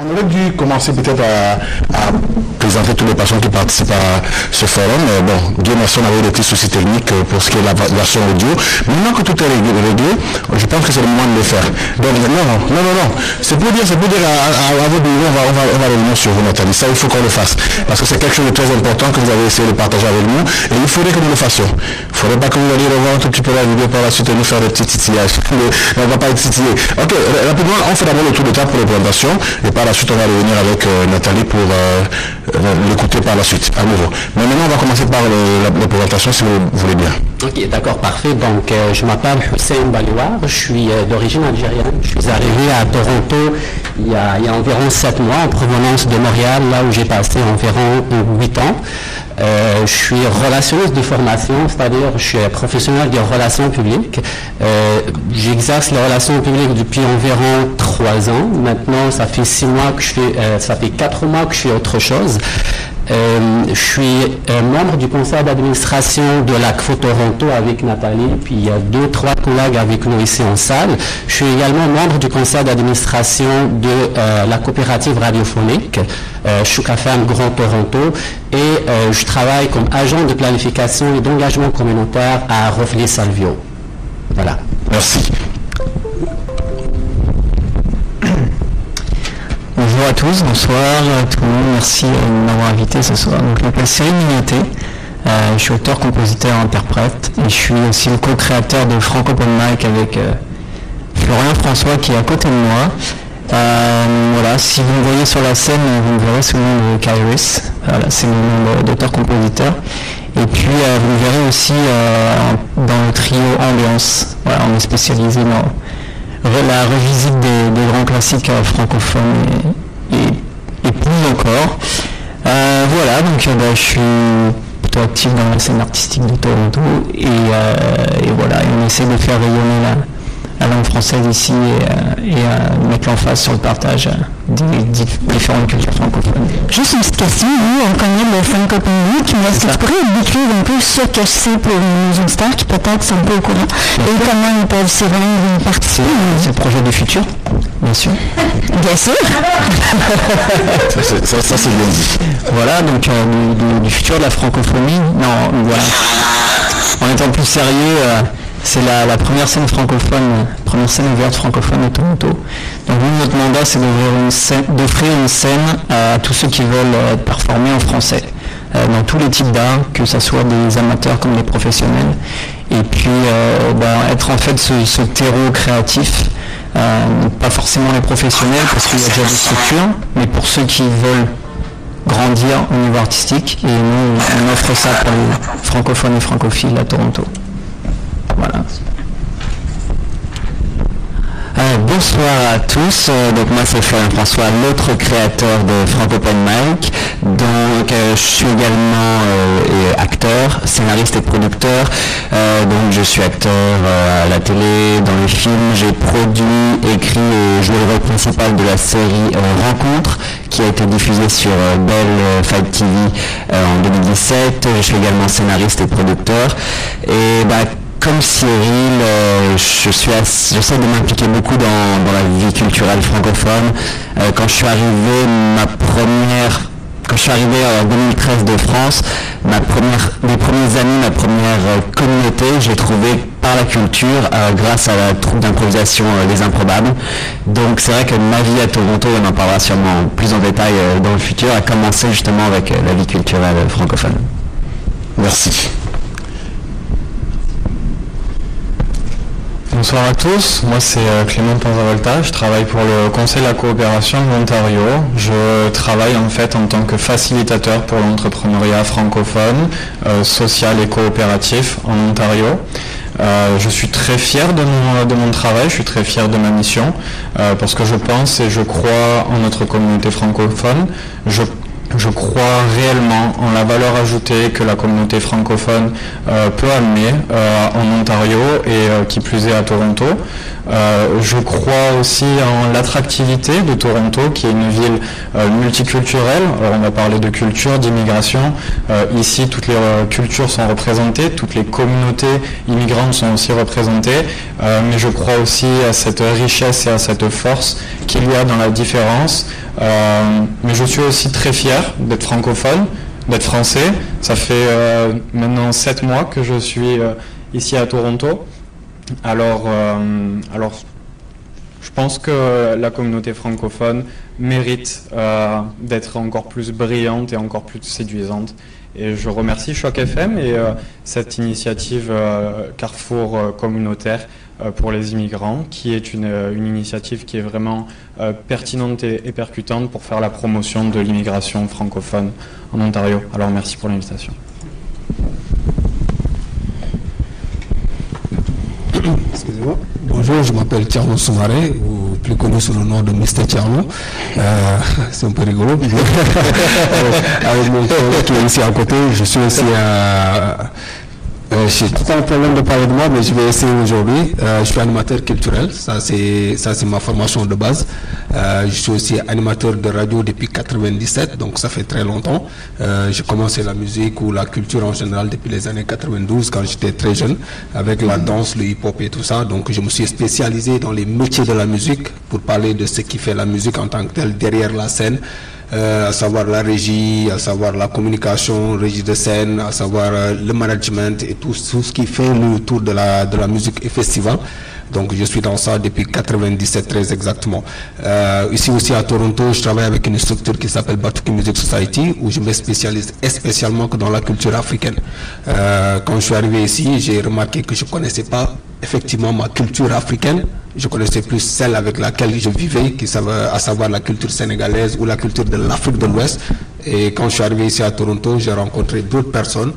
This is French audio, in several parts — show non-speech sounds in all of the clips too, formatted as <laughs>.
On aurait dû commencer peut-être à, présenter tous les patients qui participent à ce forum. bon, Dieu merci, on avait des petits soucis techniques pour ce qui est la version audio. Maintenant que tout est réglé, je pense que c'est le moment de le faire. Donc, non, non, non, non. C'est pour dire, c'est pour dire à, votre niveau, on va, on, va, on revenir sur vous, Nathalie. Ça, il faut qu'on le fasse. Parce que c'est quelque chose de très important que vous avez essayé de partager avec nous. Et il faudrait que nous le fassions. Il ne faudrait pas que vous alliez revoir un tout petit peu la vidéo par la suite et nous faire des petits titillages. <laughs> on ne va pas être titillé. Ok, rapidement, on fait d'abord le tour de table pour les présentations. Et par Ensuite, on va revenir avec euh, Nathalie pour euh, euh, l'écouter par la suite, à nouveau. Mais maintenant, on va commencer par la, présentation, si vous voulez bien. Ok, d'accord, parfait. Donc, je m'appelle Hussein Baliwar, je suis d'origine algérienne. Je suis arrivé à Toronto il y, a, environ sept mois en provenance de Montréal, là où j'ai passé environ huit ans. Euh, je suis relationniste de formation, c'est-à-dire je suis professionnel de relations publiques. Euh, j'exerce les relations publiques depuis environ trois ans. Maintenant, ça fait six mois que je fais, euh, ça fait quatre mois que je fais autre chose. Euh, je suis euh, membre du conseil d'administration de l'ACFO Toronto avec Nathalie, puis il y a deux, trois collègues avec nous ici en salle. Je suis également membre du conseil d'administration de euh, la coopérative radiophonique euh, Choukafam Grand Toronto et je travaille comme agent de planification et d'engagement communautaire à Rofley Salvio. Voilà. Merci. Bonjour à tous, bonsoir à tout le monde, merci de m'avoir invité ce soir. Donc, je m'appelle Cyril Mignoté, euh, je suis auteur, compositeur, interprète et je suis aussi le co-créateur de Franco Open Mic avec euh, Florian François qui est à côté de moi. Euh, voilà, si vous me voyez sur la scène, vous me verrez sous le nom de Kairis. Voilà, c'est mon nom d'auteur-compositeur. Et puis vous me verrez aussi dans le trio Ambiance. Voilà, on est spécialisé dans la revisite des, grands classiques euh, francophones plus encore. Euh, voilà, donc euh, bah, je suis plutôt actif dans la scène artistique de Toronto et, et voilà, et on essaie de faire rayonner la, la langue française ici et, et mettre l'emphase sur le partage des différentes cultures francophones. Juste une petite question, nous on connaît le francophonie, mais est-ce que tu pourrais décrire un peu ce que c'est pour nos auditeurs qui peut-être sont pas au courant. Et comment ils peuvent s'y rendre et participer C'est le projet du futur, bien sûr. Bien sûr Ça, ça, c'est bien dit. Voilà, donc euh, du, futur de la francophonie, non, voilà. En étant plus sérieux, euh, c'est la, première scène francophone, première scène ouverte francophone à Toronto. Donc nous, notre mandat, c'est d'offrir une, scène à tous ceux qui veulent euh, performer en français, euh, dans tous les types d'art, que ce soit des amateurs comme des professionnels. Et puis euh, bah, être en fait ce, terreau créatif, pas forcément les professionnels parce qu'il y a déjà des structures, mais pour ceux qui veulent grandir au niveau artistique. Et nous, on offre ça pour les francophones et francophiles à Toronto. Voilà. Euh, bonsoir à tous, euh, donc moi c'est Florian François, l'autre créateur de Franco Open Mic. Donc euh, je suis également acteur, scénariste et producteur. donc je suis acteur à la télé, dans les films, j'ai produit, écrit et joué le rôle principal de la série Rencontre qui a été diffusée sur Bell Fight TV en 2017. Je suis également scénariste et producteur. Bah, comme Cyril, euh, je suis j'essaie de m'impliquer beaucoup dans, la vie culturelle francophone. Euh, quand je suis arrivé, ma première quand je suis arrivé en 2013 de France, ma première, mes premiers amis, ma première euh, communauté, j'ai trouvé par la culture grâce à la troupe d'improvisation Les Improbables. Donc c'est vrai que ma vie à Toronto, on en parlera sûrement plus en détail dans le futur, a commencé justement avec la vie culturelle francophone. Merci. Bonsoir à tous, moi c'est euh, Clément Panzavolta, je travaille pour le Conseil de la coopération de l'Ontario. Je travaille en fait en tant que facilitateur pour l'entrepreneuriat francophone, euh, social et coopératif en Ontario. Euh, je suis très fier de mon, de mon, travail, je suis très fier de ma mission, parce que je pense et je crois en notre communauté francophone. Je crois réellement en la valeur ajoutée que la communauté francophone euh, peut amener euh, en Ontario et euh, qui plus est à Toronto. Je crois aussi en l'attractivité de Toronto, qui est une ville multiculturelle. Alors on a parlé de culture, d'immigration. ici, toutes les cultures sont représentées, toutes les communautés immigrantes sont aussi représentées. mais je crois aussi à cette richesse et à cette force qu'il y a dans la différence. mais je suis aussi très fier d'être francophone d'être français. Ça fait euh, maintenant sept mois que je suis euh, ici à Toronto. Alors, euh, alors, je pense que la communauté francophone mérite d'être encore plus brillante et encore plus séduisante. Et je remercie Choc FM et cette initiative Carrefour communautaire pour les immigrants, qui est une, initiative qui est vraiment pertinente et, percutante pour faire la promotion de l'immigration francophone en Ontario. Alors merci pour l'invitation. Excusez-moi. Bonjour, je m'appelle Thierno Soumaré, ou plus connu sous le nom de Mr. Thierno. Euh, <laughs> c'est un peu rigolo. <laughs> Avec mon collègue qui est ici à côté, je suis aussi à euh, j'ai tout un problème de parler de moi, mais je vais essayer aujourd'hui. Euh, je suis animateur culturel, ça c'est ça c'est ma formation de base. Euh, je suis aussi animateur de radio depuis 97, donc ça fait très longtemps. j'ai commencé la musique ou la culture en général depuis les années 92 quand j'étais très jeune, avec la danse, le hip-hop et tout ça. Donc je me suis spécialisé dans les métiers de la musique pour parler de ce qui fait la musique en tant que telle derrière la scène. Euh, à savoir la régie, à savoir la communication, régie de scène, à savoir euh, le management et tout, ce qui fait le tour de la, de la musique et festival. Donc je suis dans ça depuis 97 très exactement. Euh, ici aussi à Toronto, je travaille avec une structure qui s'appelle Batuki Music Society où je me spécialise spécialement dans la culture africaine. Quand je suis arrivé ici, j'ai remarqué que je ne connaissais pas effectivement ma culture africaine. Je connaissais plus celle avec laquelle je vivais, à savoir la culture sénégalaise ou la culture de l'Afrique de l'Ouest. Et quand je suis arrivé ici à Toronto, j'ai rencontré d'autres personnes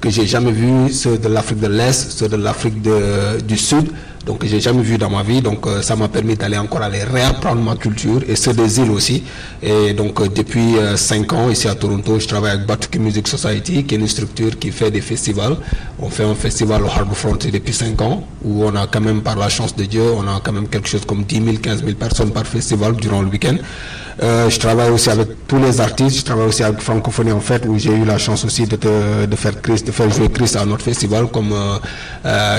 que j'ai jamais vues, ceux de l'Afrique de l'Est, ceux de l'Afrique du Sud donc j'ai jamais vu dans ma vie. Donc euh, ça m'a permis d'aller encore aller réapprendre ma culture et ceux des îles aussi. Et donc euh, depuis 5 euh, ans ici à Toronto, je travaille avec Batuki Music Society, qui est une structure qui fait des festivals. On fait un festival au Harbourfront depuis 5 ans, où on a quand même par la chance de Dieu, on a quand même quelque chose comme 10 000, 15 000 personnes par festival durant le week-end. Je travaille aussi avec tous les artistes. Je travaille aussi avec Francophonie en fait, où j'ai eu la chance aussi de, faire jouer Chris à notre festival comme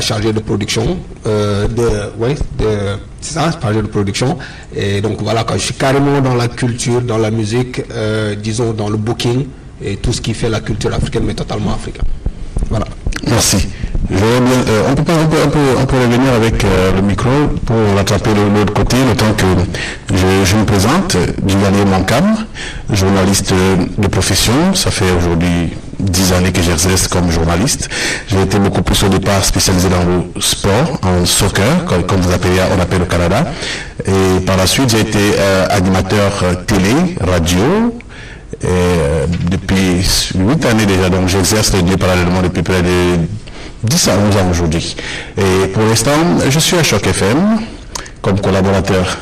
chargé de production. De, ouais, de, ça, chargé de production. Et donc voilà, quand je suis carrément dans la culture, dans la musique, disons dans le booking et tout ce qui fait la culture africaine, mais totalement africain. Voilà. Merci. Euh, on, peut revenir avec euh, le micro pour l'attraper de l'autre côté, le temps que je, me présente. Duvalier Mancam, journaliste de profession. Ça fait aujourd'hui dix années que j'exerce comme journaliste. J'ai été beaucoup plus au départ spécialisé dans le sport, en soccer, comme, appelez, on appelle au Canada. Et par la suite, j'ai été euh, animateur télé, radio, depuis huit années déjà, donc j'exerce les deux parallèlement depuis près de 10 à 11 ans aujourd'hui. Et pour l'instant, je suis à Choc FM comme collaborateur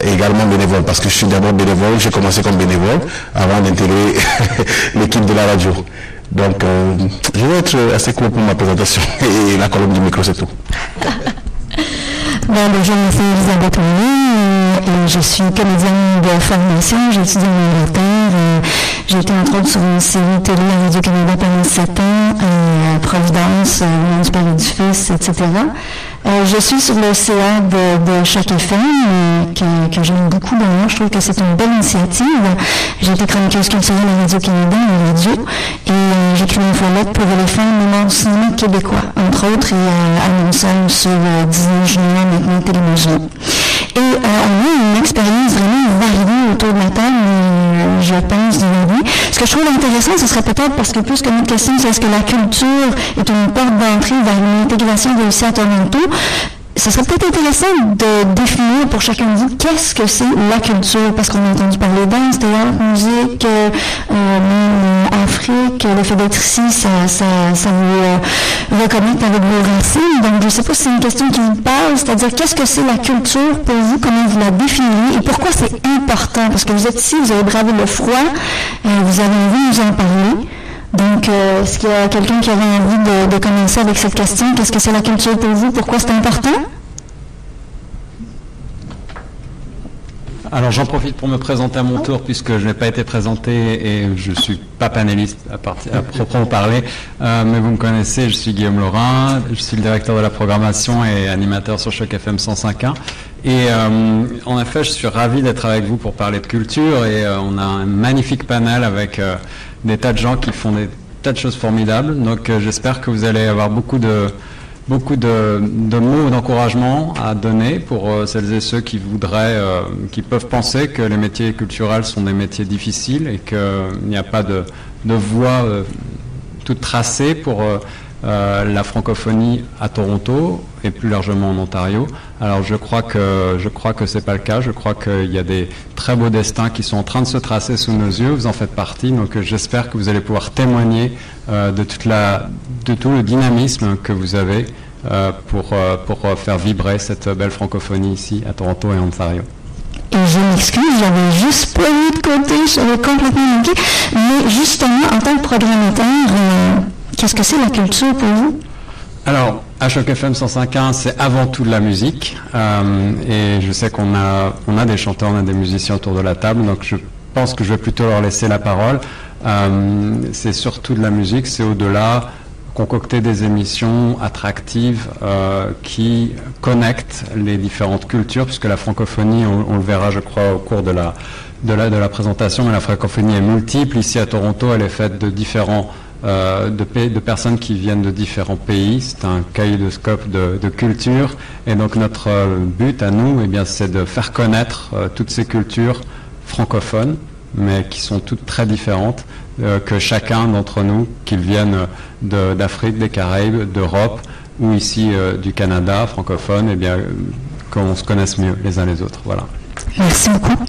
également bénévole, parce que je suis d'abord bénévole, j'ai commencé comme bénévole avant d'intégrer <laughs> l'équipe de la radio. Donc, euh, je vais être assez court pour ma présentation <laughs> et la colonne du micro, c'est tout. Ben, bonjour, suis Elisabeth et je suis comédienne de formation, j'étudie en Angleterre. J'ai été entre autres sur une série télé à Radio-Canada pendant 7 ans, à Providence, au du Père du Fils, etc. Euh, je suis sur le CA de, chaque FM, euh, que, que j'aime beaucoup d'ailleurs. Je trouve que c'est une belle initiative. J'ai été chroniqueuse culturelle à Radio-Canada, en radio, et euh, j'écris une folette pour éléphants du cinéma québécois, entre autres, et euh, annonceur sur euh, Disney Junior, maintenant Télévision. Et on a une expérience vraiment variée autour de la table, je pense, vie. Ce que je trouve intéressant, ce serait peut-être parce que plus que notre question, c'est est-ce que la culture est une porte d'entrée vers une intégration réussie à Toronto, ce serait peut-être intéressant de définir pour chacun de vous qu'est-ce que c'est la culture, parce qu'on a entendu parler danse, théâtre, musique, euh, euh, Afrique, le fait d'être ici, ça, ça, ça vous euh, reconnecte avec vos racines. Donc, je ne sais pas si c'est une question qui vous parle, c'est-à-dire qu'est-ce que c'est la culture pour vous, comment vous la définissez et pourquoi c'est important, parce que vous êtes ici, vous avez bravé le froid, euh, vous avez envie de nous en parler. Donc, euh, est-ce qu'il y a quelqu'un qui aurait envie de, commencer avec cette question? Qu'est-ce que c'est la culture pour vous? Pourquoi c'est important? Alors j'en profite pour me présenter à mon tour puisque je n'ai pas été présenté et je ne suis pas panéliste à, à proprement parler, euh, mais vous me connaissez, je suis Guillaume Laurin, je suis le directeur de la programmation et animateur sur Choc FM 105.1. Et euh, en effet, je suis ravi d'être avec vous pour parler de culture et on a un magnifique panel avec des tas de gens qui font des tas de choses formidables. Donc j'espère que vous allez avoir beaucoup de beaucoup de, mots d'encouragement à donner pour euh, celles et ceux qui voudraient, euh, qui peuvent penser que les métiers culturels sont des métiers difficiles et qu'il n'y a pas de, voie euh, toute tracée pour la francophonie à Toronto et plus largement en Ontario. Alors je crois que je crois que c'est pas le cas. Je crois qu'il y a des très beaux destins qui sont en train de se tracer sous nos yeux. Vous en faites partie. Donc j'espère que vous allez pouvoir témoigner la de tout le dynamisme que vous avez euh, pour, euh, pour faire vibrer cette belle francophonie ici à Toronto et en Ontario. Et je m'excuse, j'avais juste pas de côté, j'avais complètement manqué. Mais justement, en tant que programmateur, euh, qu'est-ce que c'est la culture pour vous? Alors, à Choc FM 105.1, c'est avant tout de la musique. et je sais qu'on a, on a des chanteurs, on a des musiciens autour de la table, donc je pense que je vais plutôt leur laisser la parole. c'est surtout de la musique, c'est au-delà concocter des émissions attractives euh, qui connectent les différentes cultures, puisque la francophonie, on, le verra, je crois, au cours de la, de la présentation, mais la francophonie est multiple. Ici à Toronto, elle est faite de différents euh, de, personnes qui viennent de différents pays. C'est un kaléidoscope de, de cultures. Et donc notre euh, but à nous, eh bien, c'est de faire connaître toutes ces cultures francophones, mais qui sont toutes très différentes, que chacun d'entre nous, qu'ils viennent d'Afrique, des Caraïbes, d'Europe ou ici euh, du Canada francophone, eh bien, qu'on se connaisse mieux les uns les autres. Voilà. Merci beaucoup.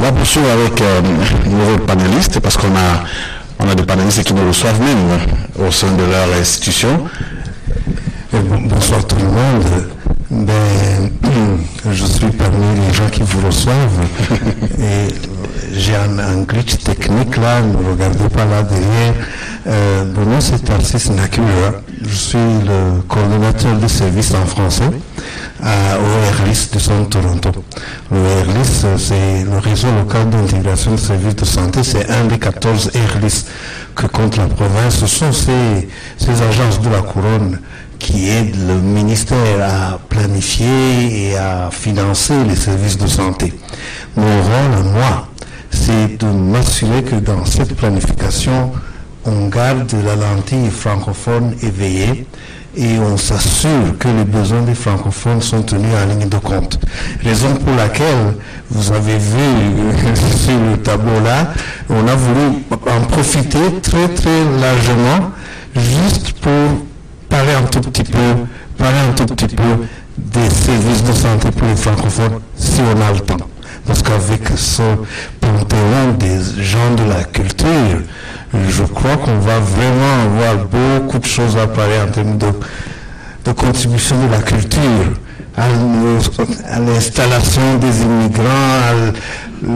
On va poursuivre avec euh, un nouveau panéliste parce qu'on a, on a des panélistes qui nous reçoivent même au sein de leur institution. bonsoir tout le monde. Ben, <clears throat> je suis parmi les gens qui vous reçoivent <laughs> et j'ai un, glitch technique là, ne regardez pas là derrière. Euh, mon nom c'est Tarsis Nakura. Je suis le coordonnateur de service en français à, au de Centre Toronto. Le RLIS, c'est le réseau local d'intégration de services de santé, c'est un des 14 RLIS que compte la province. Ce sont ces, ces agences de la couronne qui aident le ministère à planifier et à financer les services de santé. Mon rôle, moi, c'est de m'assurer que dans cette planification, on garde la lentille francophone éveillée et on s'assure que les besoins des francophones sont tenus en ligne de compte. Raison pour laquelle vous avez vu <laughs> sur le tableau là, on a voulu en profiter très très largement juste pour parler un tout petit peu, parler un tout petit peu des services de santé pour les francophones si on a le temps. Parce qu'avec ce panthéon des gens de la culture, je crois qu'on va vraiment avoir beaucoup de choses à parler en termes de, contribution de la culture à, l'installation des immigrants. <laughs>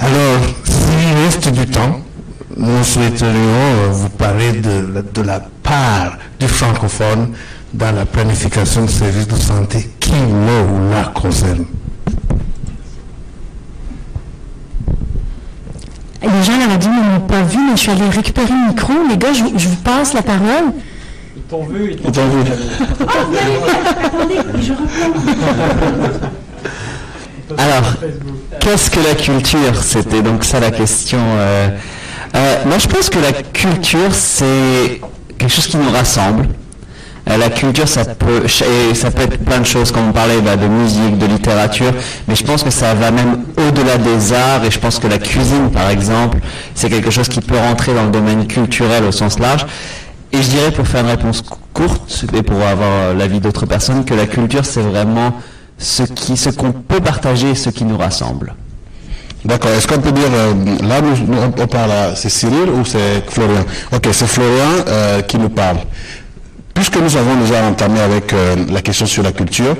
Alors, s'il reste du temps, nous souhaiterions vous parler de, de la part du francophone dans la planification de services de santé qui le ou la concerne. Les gens à la radio ne m'ont pas vu, mais je suis allée récupérer le micro. Les gars, je, vous passe la parole. Ils t'ont vu, ils t'ont vu. attendez, je reprends. Alors, qu'est-ce que la culture? C'était donc ça la question. Euh, euh, moi, je pense que la culture, c'est quelque chose qui nous rassemble. Euh, la culture, ça peut, être plein de choses, comme on parlait bah, de musique, de littérature, mais je pense que ça va même au-delà des arts, et je pense que la cuisine, par exemple, c'est quelque chose qui peut rentrer dans le domaine culturel au sens large. Et je dirais, pour faire une réponse courte, et pour avoir l'avis d'autres personnes, que la culture, c'est vraiment ce qu'on peut partager, ce qui nous rassemble. D'accord. Est-ce qu'on peut dire, euh, là, on parle, c'est Cyril ou c'est Florian? Ok, c'est Florian euh, qui nous parle. Puisque nous avons déjà entamé avec euh, la question sur la culture,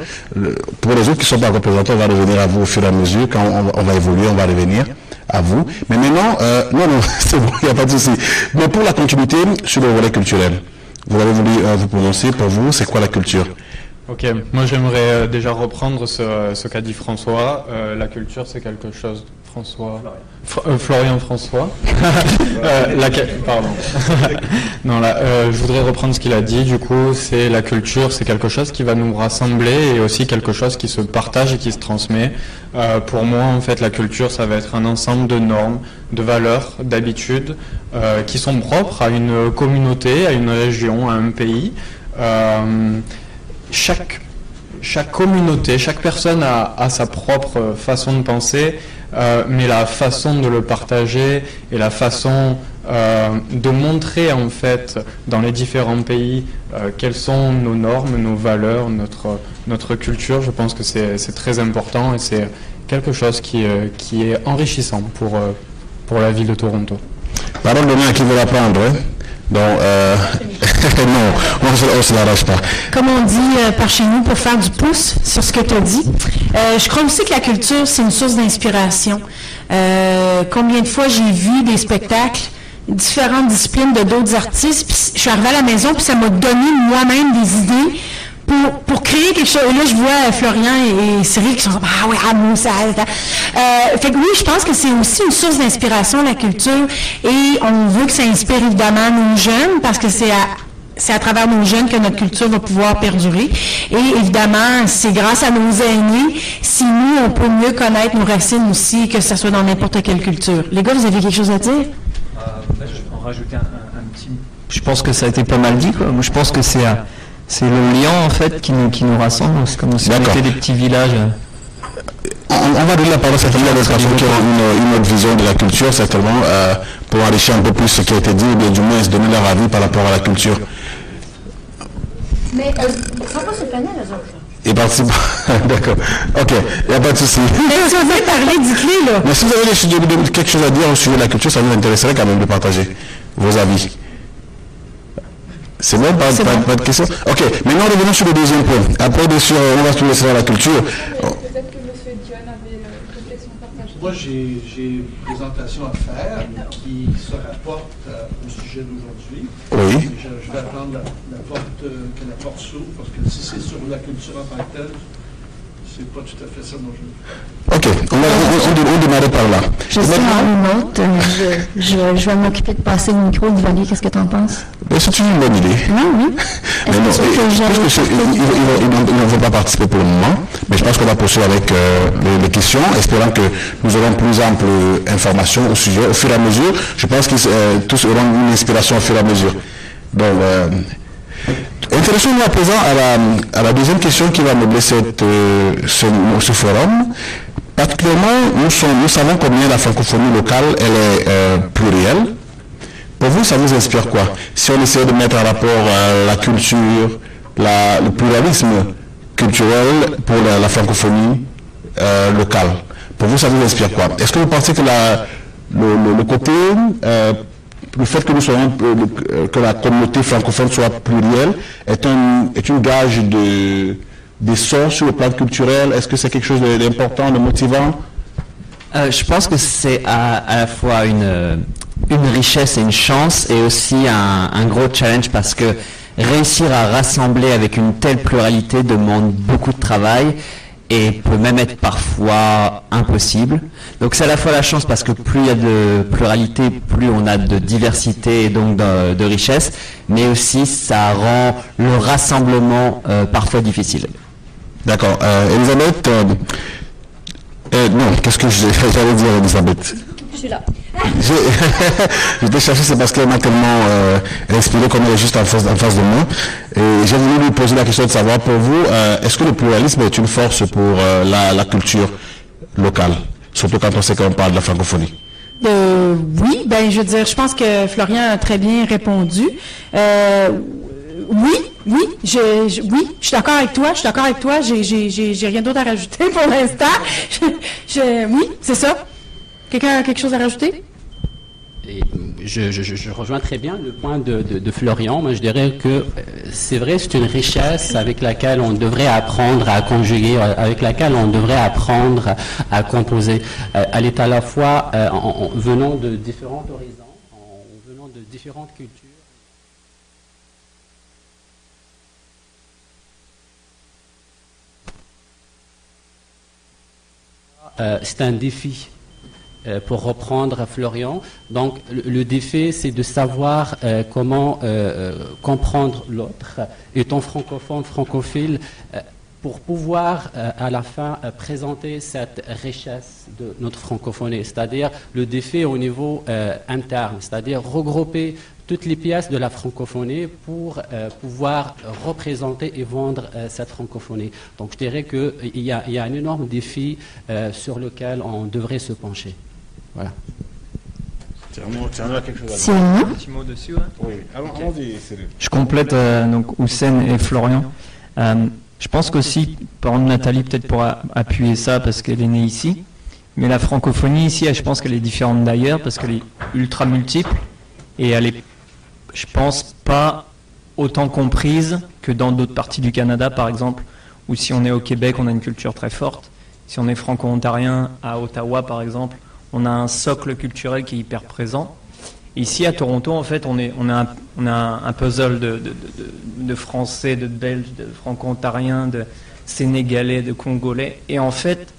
pour les autres qui ne sont pas représentés, on va revenir à vous au fur et à mesure. Quand on, va évoluer, on va revenir à vous. Mais maintenant, euh, non, non, <laughs> c'est bon, il n'y a pas de souci. Mais pour la continuité sur le volet culturel, vous avez voulu euh, vous prononcer pour vous, c'est quoi la culture? Ok, moi j'aimerais déjà reprendre ce, qu'a dit François. la culture, c'est quelque chose. François. Florian François. <laughs> la, pardon. <laughs> non, là, je voudrais reprendre ce qu'il a dit. Du coup, c'est la culture, c'est quelque chose qui va nous rassembler et aussi quelque chose qui se partage et qui se transmet. pour moi, en fait, la culture, ça va être un ensemble de normes, de valeurs, d'habitudes qui sont propres à une communauté, à une région, à un pays. Euh, chaque, chaque communauté, chaque personne a, sa propre façon de penser, euh, mais la façon de le partager et la façon euh, de montrer en fait dans les différents pays quelles sont nos normes, nos valeurs, notre, notre culture, je pense que c'est très important et c'est quelque chose qui, qui est enrichissant pour, pour la ville de Toronto. Parole de qui veut la prendre. Hein. Donc, euh, <laughs> non, on ne se l'arrache pas. Comme on dit euh, par chez nous, pour faire du pouce sur ce que tu as dit, euh, je crois aussi que la culture, c'est une source d'inspiration. combien de fois j'ai vu des spectacles, différentes disciplines de d'autres artistes, puis je suis arrivée à la maison, puis ça m'a donné moi-même des idées pour, pour créer quelque chose. Et là, je vois Florian et, Cyril qui sont ah oui, ah, ça. Euh, fait que oui, je pense que c'est aussi une source d'inspiration, la culture, et on veut que ça inspire évidemment nos jeunes, parce que c'est à, c'est à travers nos jeunes que notre culture va pouvoir perdurer. Et évidemment, c'est grâce à nos aînés si nous, on peut mieux connaître nos racines aussi, que ce soit dans n'importe quelle culture. Les gars, vous avez quelque chose à dire? Euh, ben, je vais en rajouter un, petit... Je pense que ça a été pas mal dit. Quoi. Moi, je pense que c'est c'est le lien en fait qui nous, qui nous rassemble. C'est comme si on était des petits villages. On, va donner la parole certainement à d'autres personnes qui ont une, une, autre vision de la culture, certainement, euh, pour enrichir un peu plus ce qui a été dit, ou bien du moins se donner leur avis par rapport à la culture. Mais euh, les autres. Et participe. <laughs> D'accord. Ok, il n'y a pas de souci. Mais si vous avez parlé, dites-le là? Mais si vous avez quelque chose à dire au sujet de la culture, ça nous intéresserait quand même de partager vos avis. C'est bon, pas, pas, de questions Ok, maintenant revenons sur le deuxième point. Après, bien sûr, on va se laisser dans la culture. Peut-être que M. Dion avait une réflexion partagée. Moi, j'ai une présentation à faire qui se rapporte euh, au sujet d'aujourd'hui. Oui. Je, vais attendre la, porte, euh, que la porte s'ouvre, parce que si c'est sur la culture en tant que telle, c'est pas tout à fait ça dont je Ok, on va on, démarrer par là. Je suis en remote. Je, je, je vais m'occuper de passer le micro. Valier, qu'est-ce que tu en penses? Ben, c'est une bonne idée. Non, oui. Mais non, il ne veut pas participer pour le moment, mais je pense qu'on va poursuivre avec euh, les, questions, espérant que nous aurons plus ample information au sujet au fur et à mesure. Je pense qu'ils euh, tous auront une inspiration au fur et à mesure. Donc, euh, Intéressons-nous à présent à la, deuxième question qui va meubler cette, euh, ce, forum. Particulièrement, nous, savons combien la francophonie locale est euh, plurielle. Pour vous, ça vous inspire quoi? Si on essaie de mettre en rapport euh, la culture, le pluralisme culturel pour la, francophonie locale, pour vous, ça vous inspire quoi? Est-ce que vous pensez que le, côté le fait que nous soyons, euh, euh, que la communauté francophone soit plurielle est un, est une gage de, d'essor sur le plan culturel. Est-ce que c'est quelque chose d'important, de motivant? Euh, je pense que c'est à, la fois une, une richesse et une chance et aussi un gros challenge parce que réussir à rassembler avec une telle pluralité demande beaucoup de travail et peut même être parfois impossible. Donc c'est à la fois la chance parce que plus il y a de pluralité, plus on a de diversité et donc de, richesse, mais aussi ça rend le rassemblement euh, parfois difficile. D'accord. Euh, Elisabeth, euh, non, qu'est-ce que <laughs> j'allais dire Elisabeth? Je suis là. <laughs> je vais chercher, c'est parce qu'elle m'a tellement euh, inspiré comme elle est juste en face, de moi. Et j'ai voulu lui poser la question de savoir pour vous, euh, est-ce que le pluralisme est une force pour euh, la, culture locale, surtout quand on sait qu'on parle de la francophonie oui, ben je veux dire, je pense que Florian a très bien répondu. oui, oui, je, oui, je suis d'accord avec toi, je suis d'accord avec toi, j'ai rien d'autre à rajouter <laughs> pour l'instant. oui, c'est ça. Quelqu'un a quelque chose à rajouter? Euh, je, je, rejoins très bien le point de, Florian. Moi, je dirais que euh, c'est vrai, c'est une richesse avec laquelle on devrait apprendre à conjuguer, euh, avec laquelle on devrait apprendre à composer. Elle est à la fois en, venant de différents horizons, en venant de différentes cultures. C'est un défi euh, pour reprendre Florian. Donc le, défi, c'est de savoir euh, comment euh, comprendre l'autre, étant francophone, francophile, pour pouvoir à la fin présenter cette richesse de notre francophonie, c'est-à-dire le défi au niveau interne, c'est-à-dire regrouper toutes les pièces de la francophonie pour pouvoir représenter et vendre cette francophonie. Donc je dirais qu'il y, y, a un énorme défi sur lequel on devrait se pencher. Voilà. C'est un petit mot dessus. Oui, Je complète euh, donc Houssen et Florian. Euh, je pense qu'aussi, par exemple, Nathalie, peut-être pour appuyer ça parce qu'elle est née ici, mais la francophonie ici, je pense qu'elle est différente d'ailleurs parce qu'elle est ultra multiple et elle est, je pense, pas autant comprise que dans d'autres parties du Canada, par exemple, ou si on est au Québec, on a une culture très forte. Si on est franco-ontarien à Ottawa, par exemple, on a un socle culturel qui est hyper présent. Ici à Toronto, en fait, on, est, on, a, un, on a un puzzle de, Français, de Belges, de Franco-Ontariens, de Sénégalais, de Congolais. Et en fait,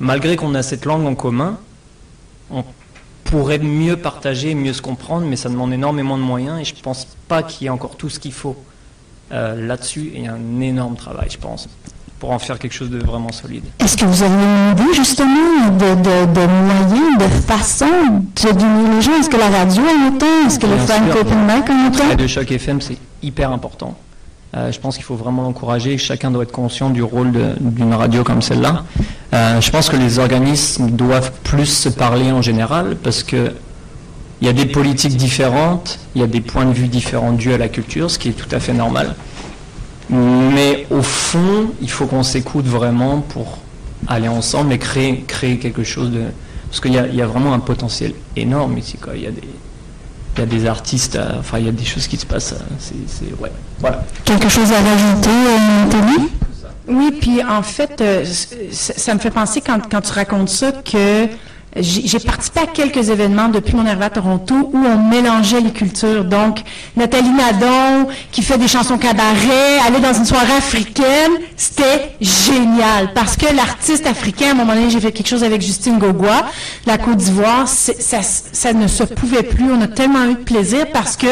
malgré qu'on a cette langue en commun, on pourrait mieux partager, mieux se comprendre, mais ça demande énormément de moyens et je ne pense pas qu'il y ait encore tout ce qu'il faut euh, là-dessus. Et il y a un énorme travail, je pense pour en faire quelque chose de vraiment solide. Est-ce que vous avez une idée justement de, de, de moyens, de façon de donner les gens? Est-ce que la radio en autant Est-ce que le fan open mic en autant Radio Choc FM, c'est hyper important. Euh, je pense qu'il faut vraiment l'encourager. Chacun doit être conscient du rôle d'une radio comme celle-là. Euh, je pense que les organismes doivent plus se parler en général parce que il y a des politiques différentes, il y a des points de vue différents dus à la culture, ce qui est tout à fait normal. Mais au fond, il faut qu'on s'écoute vraiment pour aller ensemble et créer, créer quelque chose de... Parce qu'il y, y a, vraiment un potentiel énorme ici. Quoi. Il, y a des, il y a des artistes, euh, enfin il y a des choses qui se passent. Euh, c'est, ouais. voilà. Quelque chose à rajouter, Anthony? Oui, puis en fait, euh, ça, me fait penser quand, quand tu racontes ça que j'ai participé à quelques événements depuis mon arrivée à Toronto où on mélangeait les cultures. Donc, Nathalie Nadon, qui fait des chansons cabaret, aller dans une soirée africaine, c'était génial. Parce que l'artiste africain, à un moment donné, j'ai fait quelque chose avec Justine Gogua, la Côte d'Ivoire, ça, ne se pouvait plus. On a tellement eu de plaisir parce que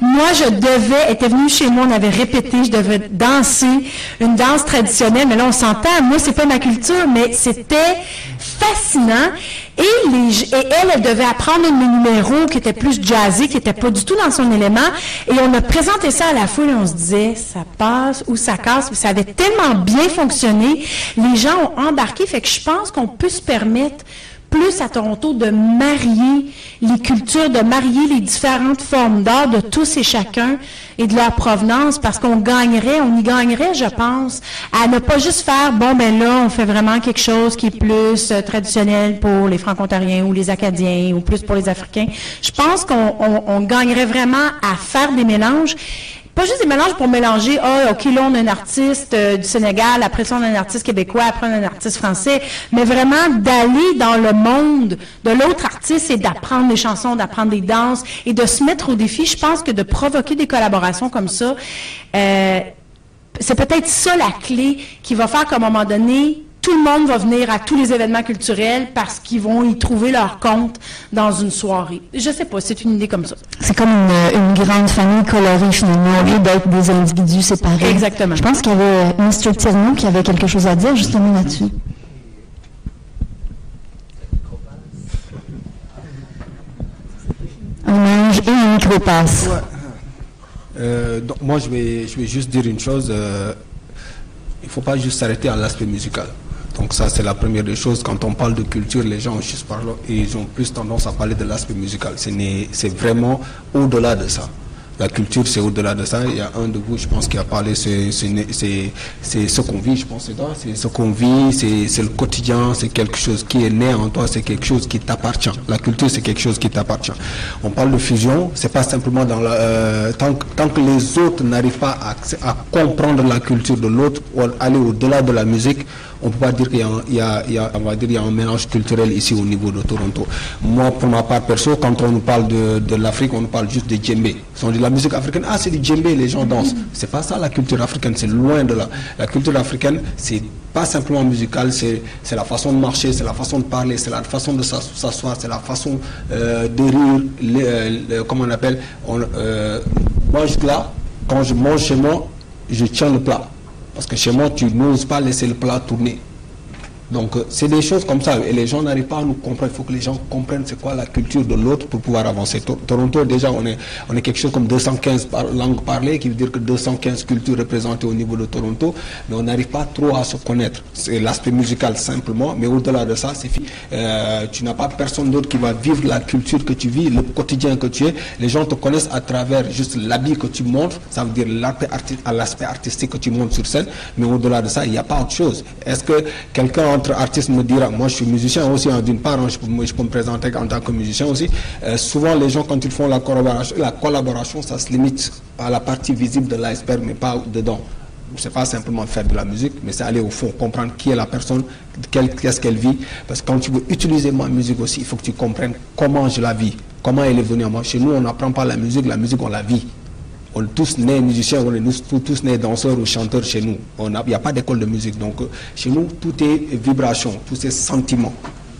moi, je devais, était venue chez moi, on avait répété, je devais danser une danse traditionnelle, mais là, on s'entend, moi, c'est pas ma culture, mais c'était fascinant. Et, elle, elle devait apprendre un numéro qui était plus jazzy, qui n'était pas du tout dans son élément. Et on a présenté ça à la foule et on se disait, ça passe ou ça casse. Ça avait tellement bien fonctionné. Les gens ont embarqué. Fait que je pense qu'on peut se permettre plus à Toronto de marier les cultures, de marier les différentes formes d'art de tous et chacun et de leur provenance, parce qu'on gagnerait, on y gagnerait, je pense, à ne pas juste faire, bon, ben là, on fait vraiment quelque chose qui est plus euh, traditionnel pour les Franco-Ontariens ou les Acadiens ou plus pour les Africains. Je pense qu'on gagnerait vraiment à faire des mélanges pas juste des mélanges pour mélanger, ah, OK, là, on a un artiste euh, du Sénégal, après ça, on a un artiste québécois, après, on a un artiste français, mais vraiment d'aller dans le monde de l'autre artiste et d'apprendre des chansons, d'apprendre des danses et de se mettre au défi. Je pense que de provoquer des collaborations comme ça, euh, c'est peut-être ça la clé qui va faire qu'à un moment donné, tout le monde va venir à tous les événements culturels parce qu'ils vont y trouver leur compte dans une soirée. Je sais pas, c'est une idée comme ça. C'est comme une, grande famille colorée finalement, au lieu d'être des individus séparés. Exactement. Je pense qu'il y avait Mr. Tierno qui avait quelque chose à dire justement là-dessus. Un ange et un micro-passe. Euh, donc moi, je vais, je vais juste dire une chose. Euh, il ne faut pas juste s'arrêter à l'aspect musical. Donc ça, c'est la première des choses. Quand on parle de culture, les gens juste parlent, ils ont plus tendance à parler de l'aspect musical. C'est vraiment au-delà de ça. La culture, c'est au-delà de ça. Il y a un de vous, je pense, qui a parlé, c'est ce qu'on vit, je pense, c'est ce qu'on vit, c'est le quotidien, c'est quelque chose qui est né en toi, c'est quelque chose qui t'appartient. La culture, c'est quelque chose qui t'appartient. On parle de fusion, c'est pas simplement dans la, euh, tant, tant, que les autres n'arrivent pas à, à, comprendre la culture de l'autre aller au-delà de la musique, on peut pas dire qu'il y, a, il y a un mélange culturel ici au niveau de Toronto. Moi, pour ma part perso, quand on nous parle de, l'Afrique, on nous parle juste de djembé. Si on dit la musique africaine, ah c'est du djembé, les gens dansent. C'est pas ça la culture africaine, c'est loin de là. La culture africaine, c'est pas simplement musical, c'est la façon de marcher, c'est la façon de parler, c'est la façon de s'asseoir, c'est la façon euh, de rire, euh, comment on appelle. On, euh, moi, là, quand je mange chez moi, je tiens le plat. Parce que chez moi, tu n'oses pas laisser le plat tourner. Donc, euh, c'est des choses comme ça. Et les gens n'arrivent pas à nous comprendre. Il faut que les gens comprennent c'est quoi la culture de l'autre pour pouvoir avancer. Toronto, déjà, on est, on est quelque chose comme 215 langues parlées, qui veut dire que 215 cultures représentées au niveau de Toronto. Mais on n'arrive pas trop à se connaître. C'est l'aspect musical simplement. Mais au-delà de ça, c'est euh, tu n'as pas personne d'autre qui va vivre la culture que tu vis, le quotidien que tu es. Les gens te connaissent à travers juste l'habit que tu montres. Ça veut dire l'aspect artistique que tu montres sur scène. Mais au-delà de ça, il n'y a pas autre chose. Est-ce que quelqu'un entre artistes me dira, moi je suis musicien aussi, hein, d'une part, hein, je, peux, me présenter en tant que musicien aussi. Euh, souvent les gens quand ils font la collaboration, la collaboration, ça se limite à la partie visible de l'iceberg, mais pas dedans. C'est pas simplement faire de la musique, mais c'est aller au fond, comprendre qui est la personne, qu'est-ce qu'elle vit. Parce que quand tu veux utiliser ma musique aussi, il faut que tu comprennes comment je la vis, comment elle est venue à moi. Chez nous, on n'apprend pas la musique, la musique, on la vit on est tous nés musiciens, on est tous, nés danseurs ou chanteurs chez nous. Il n'y a, pas d'école de musique. Donc euh, chez nous, tout est vibration, tout est sentiment.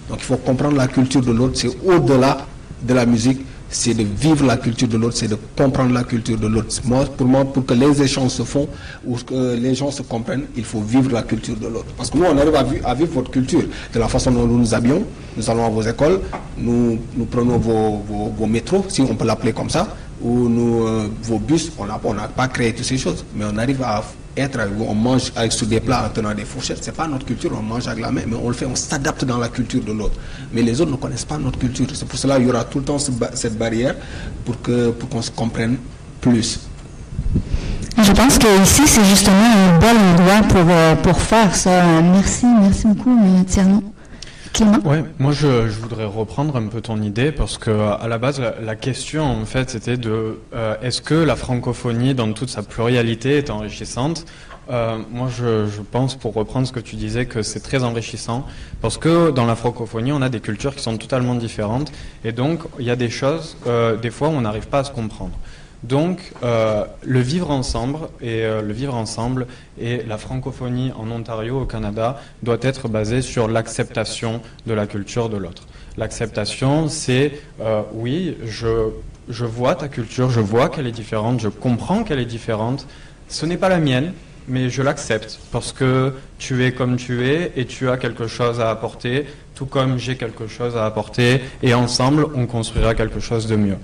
Donc il faut comprendre la culture de l'autre. C'est au-delà de la musique. C'est de vivre la culture de l'autre, c'est de comprendre la culture de l'autre. Moi, pour moi, pour que les échanges se font ou que les gens se comprennent, il faut vivre la culture de l'autre. Parce que nous, on arrive à, vivre, votre culture de la façon dont nous nous habillons. Nous allons à vos écoles, nous, prenons vos, vos métros, si on peut l'appeler comme ça ou nous, euh, vos bus, on n'a pas créé toutes ces choses, mais on arrive à être, on mange avec sur des plats en tenant des fourchettes. C'est pas notre culture, on mange avec la main, mais on le fait, on s'adapte dans la culture de l'autre. Mais les autres ne connaissent pas notre culture. C'est pour cela qu'il y aura tout le temps cette barrière pour que pour qu'on se comprenne plus. Je pense que ici c'est justement un bon endroit pour, euh, pour faire ça. Merci, merci beaucoup, Thierry. Ouais, moi je, voudrais reprendre un peu ton idée parce que à la base la, question en fait c'était de euh, est-ce que la francophonie dans toute sa pluralité est enrichissante? Euh, moi, je, pense, pour reprendre ce que tu disais, que c'est très enrichissant, parce que dans la francophonie, on a des cultures qui sont totalement différentes, et donc il y a des choses, euh, des fois, on n'arrive pas à se comprendre. Donc, euh, le vivre ensemble et euh, ensemble et la francophonie en Ontario, au Canada, doit être basé sur l'acceptation de la culture de l'autre. L'acceptation, c'est euh, oui, je, je vois ta culture, je vois qu'elle est différente, je comprends qu'elle est différente. Ce n'est pas la mienne, mais je l'accepte parce que tu es comme tu es et tu as quelque chose à apporter, tout comme j'ai quelque chose à apporter, et ensemble, on construira quelque chose de mieux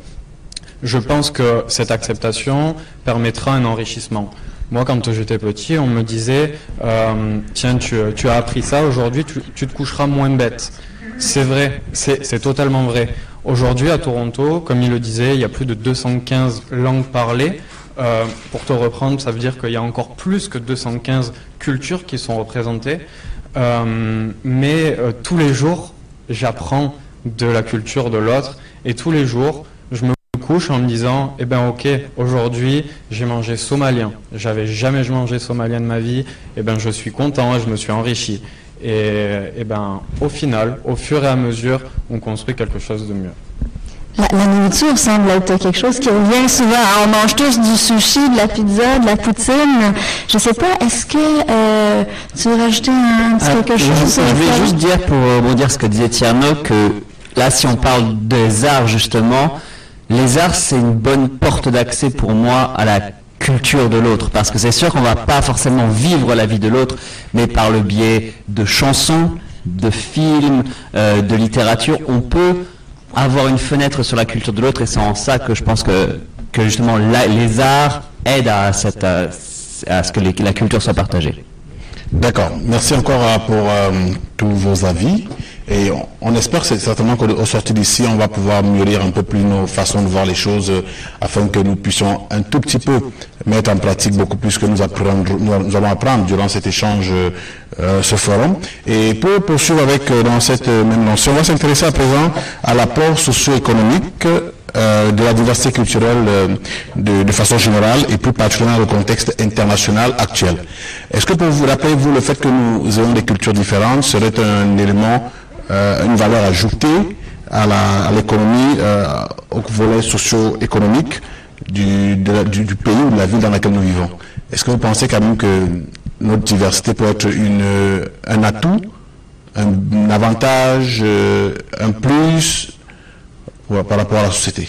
je pense que cette acceptation permettra un enrichissement. Moi, quand j'étais petit, on me disait, euh, tiens, tu, as appris ça, aujourd'hui, tu, te coucheras moins bête. C'est vrai, c'est totalement vrai. Aujourd'hui, à Toronto, comme il le disait, il y a plus de 215 langues parlées. Euh, pour te reprendre, ça veut dire qu'il y a encore plus que 215 cultures qui sont représentées. Euh, mais tous les jours, j'apprends de la culture de l'autre et tous les jours, je me couche en me disant eh ben ok aujourd'hui j'ai mangé somalien. J'avais jamais mangé somalien de ma vie. Eh ben je suis content je me suis enrichi. Et eh ben au final au fur et à mesure on construit quelque chose de mieux. La, nourriture semble être quelque chose qui revient souvent. On mange tous du sushi, de la pizza, de la poutine. Je sais pas, est-ce que euh, tu veux rajouter un petit ah, quelque chose Je, je vais juste dire pour dire ce que disait Tierno que là, si on parle des arts justement, les arts, c'est une bonne porte d'accès pour moi à la culture de l'autre, parce que c'est sûr qu'on va pas forcément vivre la vie de l'autre, mais par le biais de chansons, de films, euh, de littérature, on peut avoir une fenêtre sur la culture de l'autre, et c'est en ça que je pense que, justement les arts aident à, ce que la culture soit partagée. D'accord. Merci encore euh, pour euh, tous vos avis. Et on, espère certainement qu'au sorti d'ici, on va pouvoir améliorer un peu plus nos façons de voir les choses euh, afin que nous puissions un tout petit peu mettre en pratique beaucoup plus que nous, nous, allons apprendre durant cet échange, euh, ce forum. Et pour poursuivre avec euh, dans cette même lancée, on va s'intéresser à présent à l'apport socio-économique euh, de la diversité culturelle de, façon générale et plus particulièrement le contexte international actuel. Est-ce que pour vous, rappelez-vous, le fait que nous ayons des cultures différentes serait un élément, une valeur ajoutée à l'économie, au volet socio-économique du, du, pays ou de la ville dans laquelle nous vivons Est-ce que vous pensez quand même que notre diversité peut être une, un atout, un, avantage, euh, un plus par rapport à la société?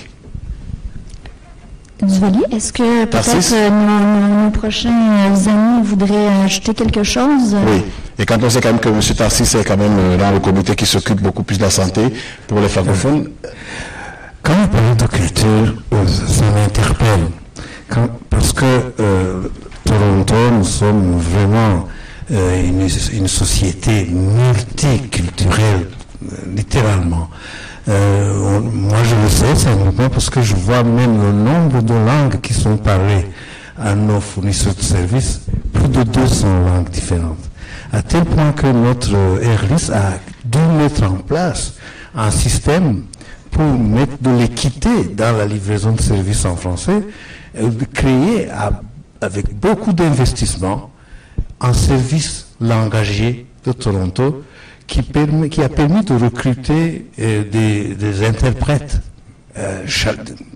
Est-ce que peut-être euh, nos, prochains amis voudraient ajouter quelque chose? Oui, et quand on sait quand même que M. Tarsis est quand même euh, dans le comité qui s'occupe beaucoup plus de la santé pour les francophones. Quand on parle de culture, ça m'interpelle. Parce que Toronto, nous sommes vraiment euh, une, société multiculturelle, euh, littéralement. Euh, moi, je le sais simplement parce que je vois même le nombre de langues qui sont parlées à nos fournisseurs de services, plus de 200 langues différentes. À tel point que notre Airlist a dû mettre en place un système pour mettre de l'équité dans la livraison de services en français, de créer avec beaucoup d'investissements un service langagier de Toronto qui, qui a permis de recruter euh, des, interprètes euh,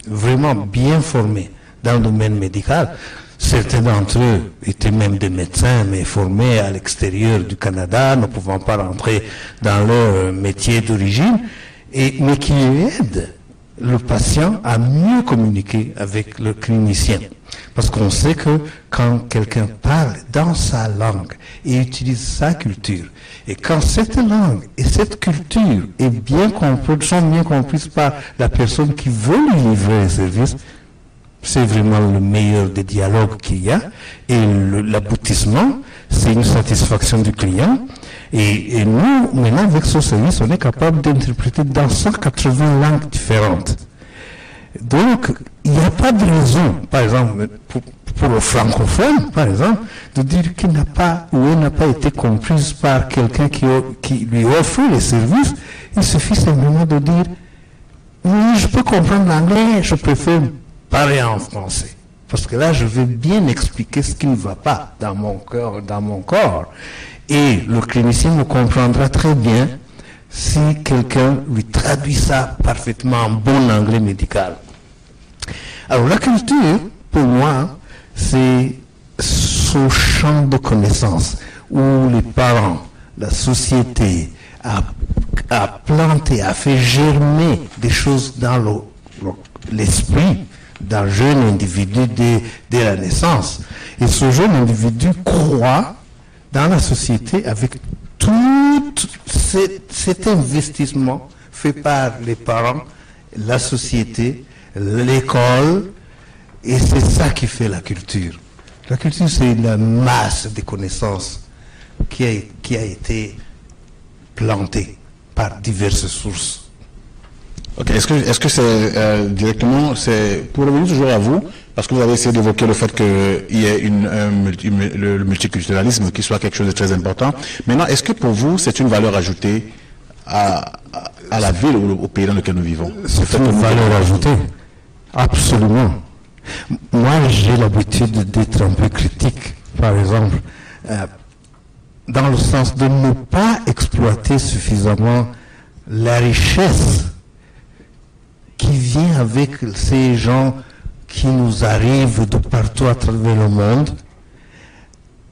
vraiment bien formés dans le domaine médical. Certains d'entre eux étaient même des médecins, mais formés à l'extérieur du Canada, ne pouvant pas rentrer dans leur métier d'origine, et, mais qui aident le patient à mieux communiquer avec le clinicien. Parce qu'on sait que quand quelqu'un parle dans sa langue et utilise sa culture, et quand cette langue et cette culture est bien comprise, sont bien comprises par la personne qui veut lui livrer un service, c'est vraiment le meilleur des dialogues qu'il y a. Et l'aboutissement, c'est une satisfaction du client. Et, et, nous, maintenant, avec ce service, on est capable d'interpréter dans 180 langues différentes. Donc, il n'y a pas de raison, par exemple, pour, le francophone, par exemple, de dire qu'il n'a pas ou elle n'a pas été comprise par quelqu'un qui, qui, lui offre les services. Il suffit simplement de dire, oui, je peux comprendre l'anglais, je préfère parler en français. Parce que là, je vais bien expliquer ce qui ne va pas dans mon cœur, dans mon corps. Et le clinicien me comprendra très bien si quelqu'un lui traduit ça parfaitement en bon anglais médical. Alors la culture, pour moi, c'est ce champ de connaissances où les parents, la société a, planté, a fait germer des choses dans l'esprit d'un jeune individu dès, la naissance. Et ce jeune individu croit dans la société avec tout cet investissement fait par les parents, la société, l'école, et c'est ça qui fait la culture. La culture, c'est la masse de connaissances qui a été plantée par diverses sources. Est-ce que est-ce que c'est euh, directement c'est pour revenir toujours à vous parce que vous avez essayé d'évoquer le fait qu'il y ait une, le, multiculturalisme qui soit quelque chose de très important. Maintenant, est-ce que pour vous c'est une valeur ajoutée à, à, la ville ou au pays dans lequel nous vivons? C'est une valeur ajoutée. Absolument. Moi, j'ai l'habitude d'être un peu critique, par exemple, euh, dans le sens de ne pas exploiter suffisamment la richesse avec ces gens qui nous arrivent de partout à travers le monde?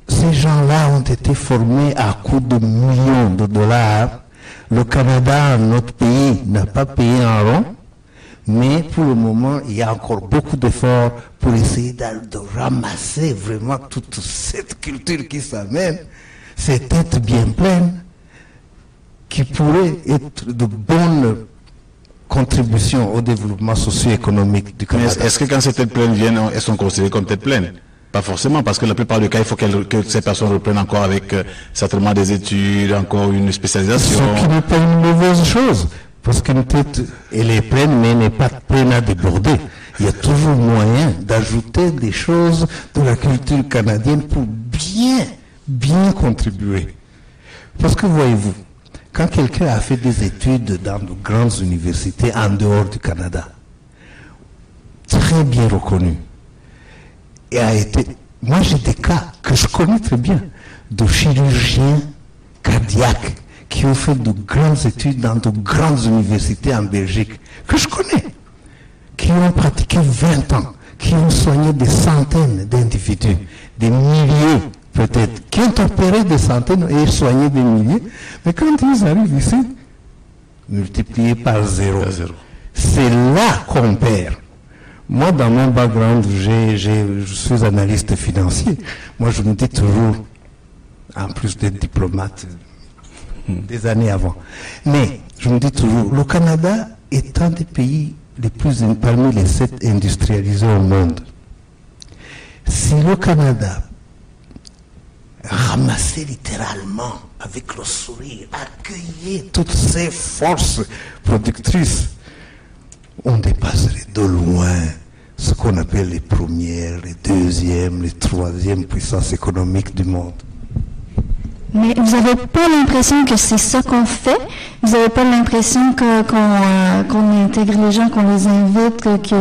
Ces gens-là ont été formés à coût de millions de dollars. Le Canada, notre pays, n'a pas payé un rond. Mais pour le moment, il y a encore beaucoup d'efforts pour essayer de, ramasser vraiment toute cette culture qui s'amène, cette tête bien pleine, qui pourrait être de bonnes contributions au développement socio-économique du Canada. Est-ce que quand ces têtes pleines viennent, elles sont considérées comme têtes pleines pas forcément, parce que la plupart du cas, il faut que ces personnes reprennent encore avec euh, certainement des études, encore une spécialisation. Ce qui n'est pas une mauvaise chose. Parce qu'une tête, elle est pleine, mais elle n'est pas pleine à déborder. Il y a toujours moyen d'ajouter des choses de la culture canadienne pour bien, bien contribuer. Parce que voyez-vous, quand quelqu'un a fait des études dans de grandes universités en dehors du Canada, très bien reconnu et a été. Moi, j'ai des cas que je connais très bien de chirurgiens cardiaques qui ont fait de grandes études dans de grandes universités en Belgique, que je connais, qui ont pratiqué 20 ans, qui ont soigné des centaines d'individus, des milliers peut-être, qui ont opéré des centaines et soigné des milliers, mais quand ils arrivent ici, multipliés par zéro. C'est là qu'on perd. Moi, dans mon background, je suis analyste financier. Moi, je me dis toujours, en plus d'être diplomate, des années avant. Mais, je me dis toujours, le Canada est un des pays les plus, parmi les sept industrialisés au monde. Si le Canada ramassait littéralement avec le sourire, accueillait toutes ces forces productrices, on dépasserait de loin ce qu'on appelle les premières, les deuxièmes, les troisièmes puissances économiques du monde. Mais vous n'avez pas l'impression que c'est ça qu'on fait? Vous n'avez pas l'impression euh, qu'on intègre les gens, qu'on les invite que,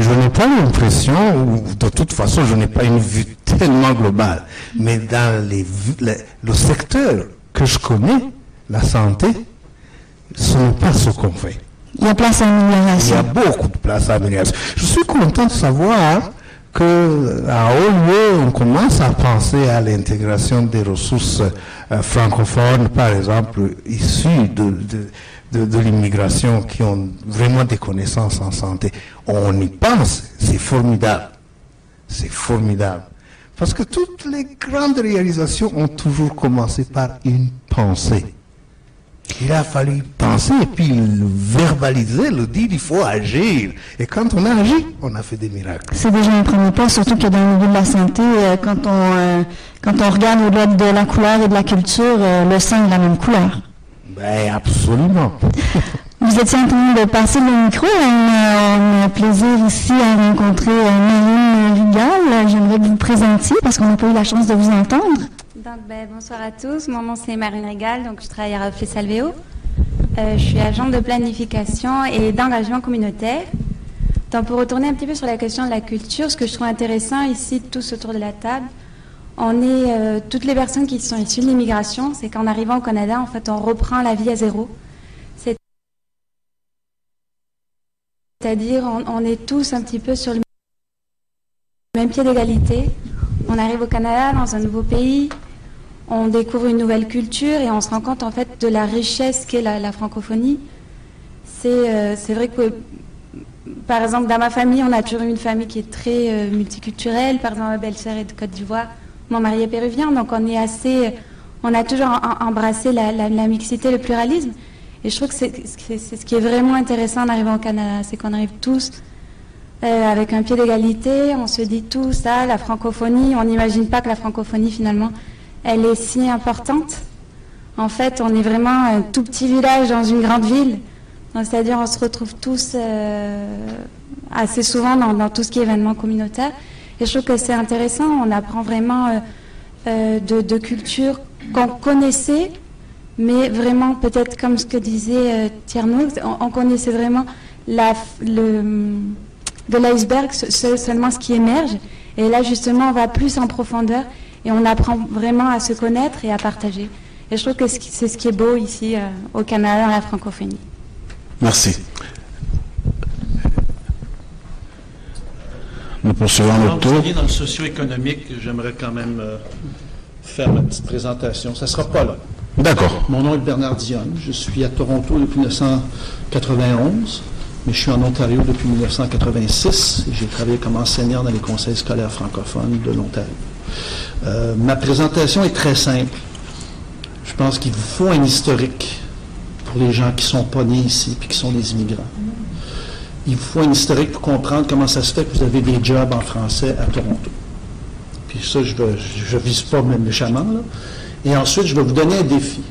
Je, n'ai pas l'impression, de toute façon, je n'ai pas une vue tellement globale. Mais dans les, le secteur que je connais, la santé, ce n'est pas ce qu'on fait. Il y a place à amélioration. Il y a beaucoup de place à amélioration. Je suis content de savoir qu'à haut lieu, on commence à penser à l'intégration des ressources euh, francophones, par exemple, issues de, de, de, l'immigration, qui ont vraiment des connaissances en santé. On y pense, c'est formidable. C'est formidable. Parce que toutes les grandes réalisations ont toujours commencé par une pensée. Il a fallu penser et puis verbaliser, le dire, il faut agir. Et quand on a agi, on a fait des miracles. C'est déjà un premier pas, surtout que dans le milieu de la santé, euh, quand on, euh, quand on regarde au-delà de la couleur et de la culture, euh, le sang est la même couleur. Ben, absolument. <laughs> Vous étiez en train de passer le micro. On a, plaisir ici à rencontrer Marine Rigal. J'aimerais que vous vous présentiez parce qu'on n'a pas eu la chance de vous entendre. Ben, bonsoir à tous. Mon nom c'est Marine Régal, donc je travaille à Reflet Salvéo. Euh, je suis agente de planification et d'engagement communautaire. Donc pour retourner un petit peu sur la question de la culture, ce que je trouve intéressant ici, tous autour de la table, on est euh, toutes les personnes qui sont issues de l'immigration, c'est qu'en arrivant au Canada, en fait, on reprend la vie à zéro. C'est-à-dire, on est tous un petit peu sur le même pied d'égalité. On arrive au Canada, dans un nouveau pays, on découvre une nouvelle culture et on se rend compte en fait de la richesse qu'est la, francophonie. Euh, c'est vrai que, par exemple, dans ma famille, on a toujours eu une famille qui est très euh, multiculturelle. Par exemple, ma belle-sœur est de Côte d'Ivoire, mon mari est péruvien, donc on est assez, on a toujours embrassé la, mixité, le pluralisme. Et je trouve que c'est ce qui est vraiment intéressant en arrivant au Canada, c'est qu'on arrive tous euh, avec un pied d'égalité, on se dit tous, ça, la francophonie, on n'imagine pas que la francophonie finalement elle est si importante. En fait, on est vraiment un tout petit village dans une grande ville. C'est-à-dire, on se retrouve tous euh, assez souvent dans, tout ce qui est événement communautaire. Et je trouve que c'est intéressant. On apprend vraiment euh, euh, de, cultures qu'on connaissait, mais vraiment, peut-être comme ce que disait Tierno, on, connaissait vraiment le, de l'iceberg seulement ce qui émerge. Et là, justement, on va plus en profondeur et on apprend vraiment à se connaître et à partager. Et je trouve que c'est ce qui est beau ici euh, au Canada, dans la francophonie. Merci. Nous poursuivons le tour. Dans le socio-économique, j'aimerais quand même euh, faire ma petite présentation. Ça ne sera pas là. D'accord. Mon nom est Bernard Dionne. Je suis à Toronto depuis 1991, mais je suis en Ontario depuis 1986. J'ai travaillé comme enseignant dans les conseils scolaires francophones de l'Ontario. Euh, ma présentation est très simple. Je pense qu'il vous faut un historique pour les gens qui sont pas nés ici et qui sont des immigrants. Il vous faut un historique pour comprendre comment ça se fait que vous avez des jobs en français à Toronto. Puis ça, je ne vise pas même méchamment. Et ensuite, je vais vous donner un défi.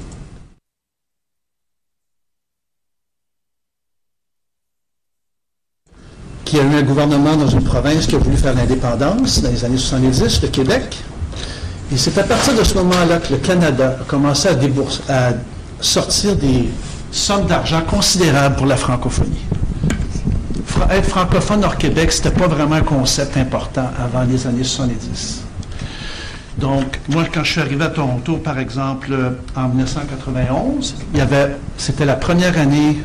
Qu'il y a eu un gouvernement dans une province qui a voulu faire l'indépendance dans les années 70, le Québec, et c'est à partir de ce moment-là que le Canada a commencé à, sortir des sommes d'argent considérables pour la francophonie. être francophone hors Québec, c'était pas vraiment un concept important avant les années 70. Donc, moi, quand je suis arrivé à Toronto, par exemple, en 1991, il y avait, c'était la première année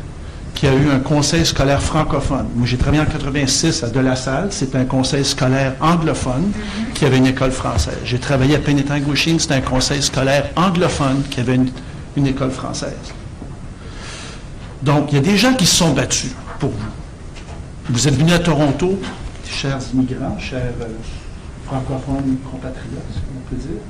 qu'il y a eu un conseil scolaire francophone. Moi, j'ai travaillé en 86 à De La Salle, c'était un conseil scolaire anglophone qui avait une école française. J'ai travaillé à Penetangushin, c'était un conseil scolaire anglophone qui avait une, école française. Donc, il y a des gens qui se sont battus pour vous. Vous êtes venus à Toronto, chers immigrants, chers euh, francophones compatriotes, on peut dire.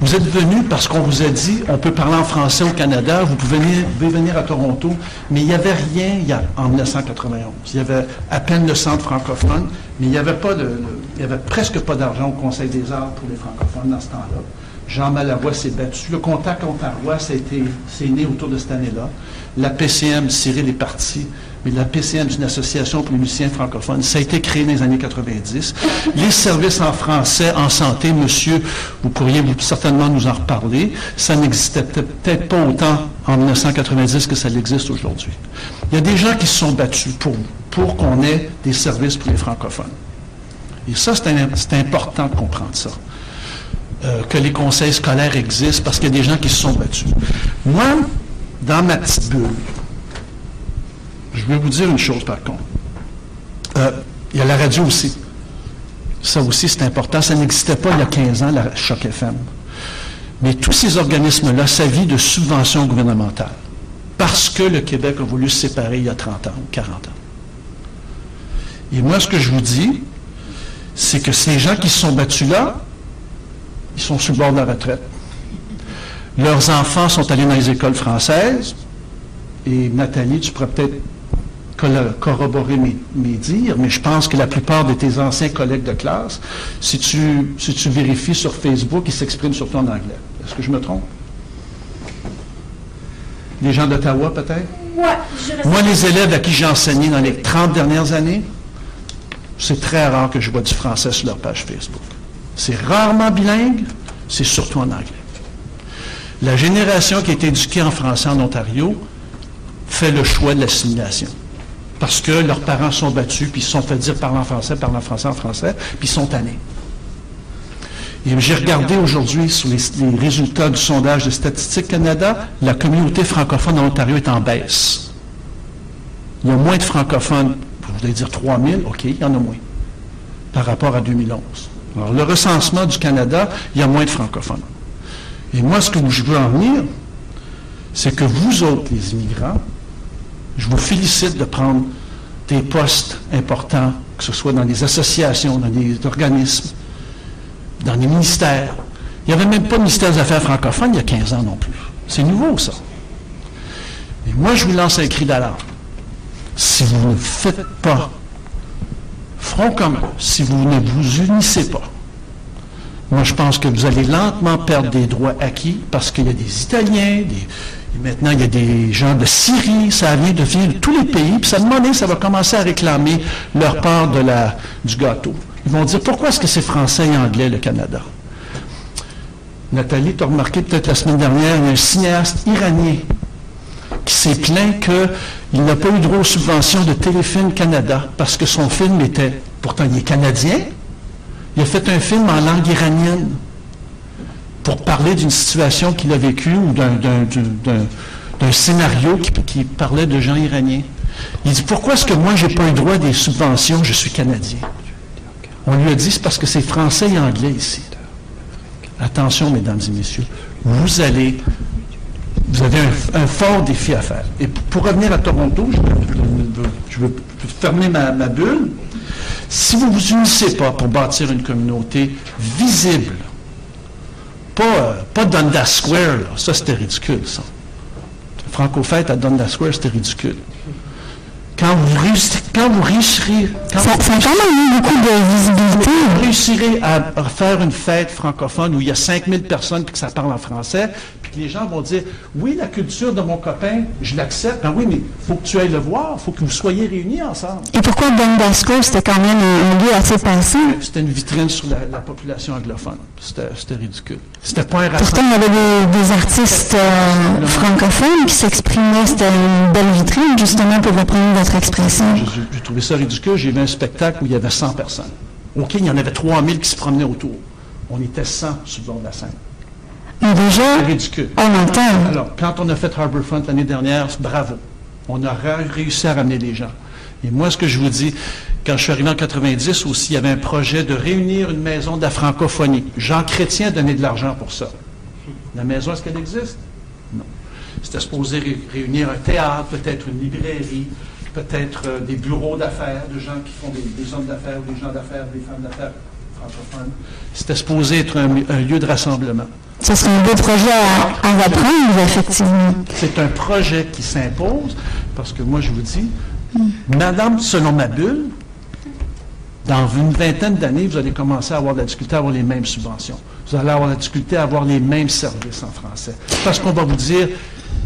Vous êtes venus parce qu'on vous a dit, on peut parler en français au Canada, vous pouvez venir, à Toronto, mais il n'y avait rien il en 1991. Il y avait à peine le centre francophone, mais il n'y avait, presque pas d'argent au Conseil des arts pour les francophones dans ce temps-là. Jean Malavoie s'est battu. Le contact ontarois, c'est né autour de cette année-là. La PCM, Cyril est parti, mais la PCM, c'est une association pour les musiciens francophones. Ça a été créé dans les années 90. Les services en français, en santé, monsieur, vous pourriez certainement nous en reparler. Ça n'existait peut- peut-être pas autant en 1990 que ça l'existe aujourd'hui. Il y a des gens qui se sont battus pour, pour qu'on ait des services pour les francophones. Et ça, c'est important de comprendre ça. Euh, que les conseils scolaires existent parce qu'il y a des gens qui se sont battus. Moi, dans ma petite bulle, je vais vous dire une chose par contre. Euh, il y a la radio aussi. Ça aussi, c'est important. Ça n'existait pas il y a 15 ans, la Choc FM. Mais tous ces organismes-là s'avient de subventions gouvernementales parce que le Québec a voulu se séparer il y a 30 ans ou 40 ans. Et moi, ce que je vous dis, c'est que ces gens qui se sont battus là, ils sont sur le bord de la retraite. Leurs enfants sont allés dans les écoles françaises. Et Nathalie, tu pourrais peut-être corroborer mes, mes dires, mais je pense que la plupart de tes anciens collègues de classe, si tu, si tu vérifies sur Facebook, ils s'expriment surtout en anglais. Est-ce que je me trompe? Les gens d'Ottawa, peut-être? Moi, les élèves à qui j'ai enseigné dans les 30 dernières années, c'est très rare que je vois du français sur leur page Facebook. C'est rarement bilingue, c'est surtout en anglais. La génération qui est éduquée en français en Ontario fait le choix de l'assimilation. Parce que leurs parents sont battus, puis ils se sont fait dire parle en français, parle en français, en français, puis ils sont tannés. Et j'ai regardé aujourd'hui sur les, les résultats du sondage de Statistique Canada, la communauté francophone en Ontario est en baisse. Il y a moins de francophones, vous voulez dire 3 000, OK, il y en a moins, par rapport à 2011. Alors, le recensement du Canada, il y a moins de francophones. Et moi, ce que je veux en venir, c'est que vous autres, les immigrants, je vous félicite de prendre des postes importants, que ce soit dans des associations, dans des organismes, dans des ministères. Il n'y avait même pas de ministère des Affaires francophones il y a 15 ans non plus. C'est nouveau, ça. Et moi, je vous lance un cri d'alarme. Si vous ne faites pas front commun, si vous ne vous unissez pas, moi, je pense que vous allez lentement perdre des droits acquis parce qu'il y a des Italiens, des, maintenant, il y a des gens de Syrie, ça vient de venir de tous les pays, puis ça donné, ça va commencer à réclamer leur part de la, du gâteau. Ils vont dire, pourquoi est-ce que c'est français et anglais, le Canada? Nathalie, tu as remarqué peut-être la semaine dernière, il y a un cinéaste iranien qui s'est plaint qu'il n'a pas eu droit aux subventions de Téléfilm Canada parce que son film était, pourtant il est canadien, il a fait un film en langue iranienne pour parler d'une situation qu'il a vécue ou d'un, scénario qui, parlait de gens iraniens. Il dit, pourquoi est-ce que moi, je n'ai pas eu droit à des subventions, je suis Canadien? On lui a dit, c'est parce que c'est français et anglais ici. Attention, mesdames et messieurs, vous allez, vous avez un, fort défi à faire. Et pour revenir à Toronto, je veux, je veux fermer ma, ma bulle. Si vous ne vous unissez pas pour bâtir une communauté visible, pas, euh, pas Dundas Square, là. ça c'était ridicule, ça. Franco-fête à Dundas Square, c'était ridicule. Quand vous, réussirez, quand vous réussirez, quand Ça, vous ça a quand même eu beaucoup de visibilité. vous réussirez à à faire une fête francophone où il y a 5000 personnes puis que ça parle en français, puis que les gens vont dire, oui, la culture de mon copain, je l'accepte, ben oui, mais il faut que tu ailles le voir, il faut que vous soyez réunis ensemble. Et pourquoi Don Bosco, c'était quand même un, lieu assez passant? C'était une vitrine sur la, population anglophone. C'était ridicule. C'était pas un Pourtant, il y avait des, artistes euh, francophones qui s'exprimaient. C'était une belle vitrine, justement, pour reprendre votre expression. J'ai trouvé ça ridicule. J'ai vu un spectacle où il y avait 100 personnes. King, il y en avait 3000 qui se promenaient autour. On était 100 sur le bord de la scène. Mais déjà, ridicule. on entend. Alors, quand on a fait Harbourfront l'année dernière, bravo. On a réussi à ramener les gens. Et moi, ce que je vous dis, quand je suis arrivé en 90 aussi, il y avait un projet de réunir une maison de la francophonie. Jean Chrétien a donné de l'argent pour ça. La maison, est-ce qu'elle existe? Non. C'était supposé réunir un théâtre, peut-être une librairie, peut-être euh, des bureaux d'affaires, de gens qui font des, hommes d'affaires, des gens d'affaires, des femmes d'affaires C'était supposé être un, lieu de rassemblement. Ce serait un beau projet à, à reprendre, effectivement. C'est un projet qui s'impose, parce que moi, je vous dis, Madame, selon ma bulle, dans une vingtaine d'années, vous allez commencer à avoir de la difficulté à avoir les mêmes subventions. Vous allez avoir la difficulté à avoir les mêmes services en français. Parce qu'on va vous dire,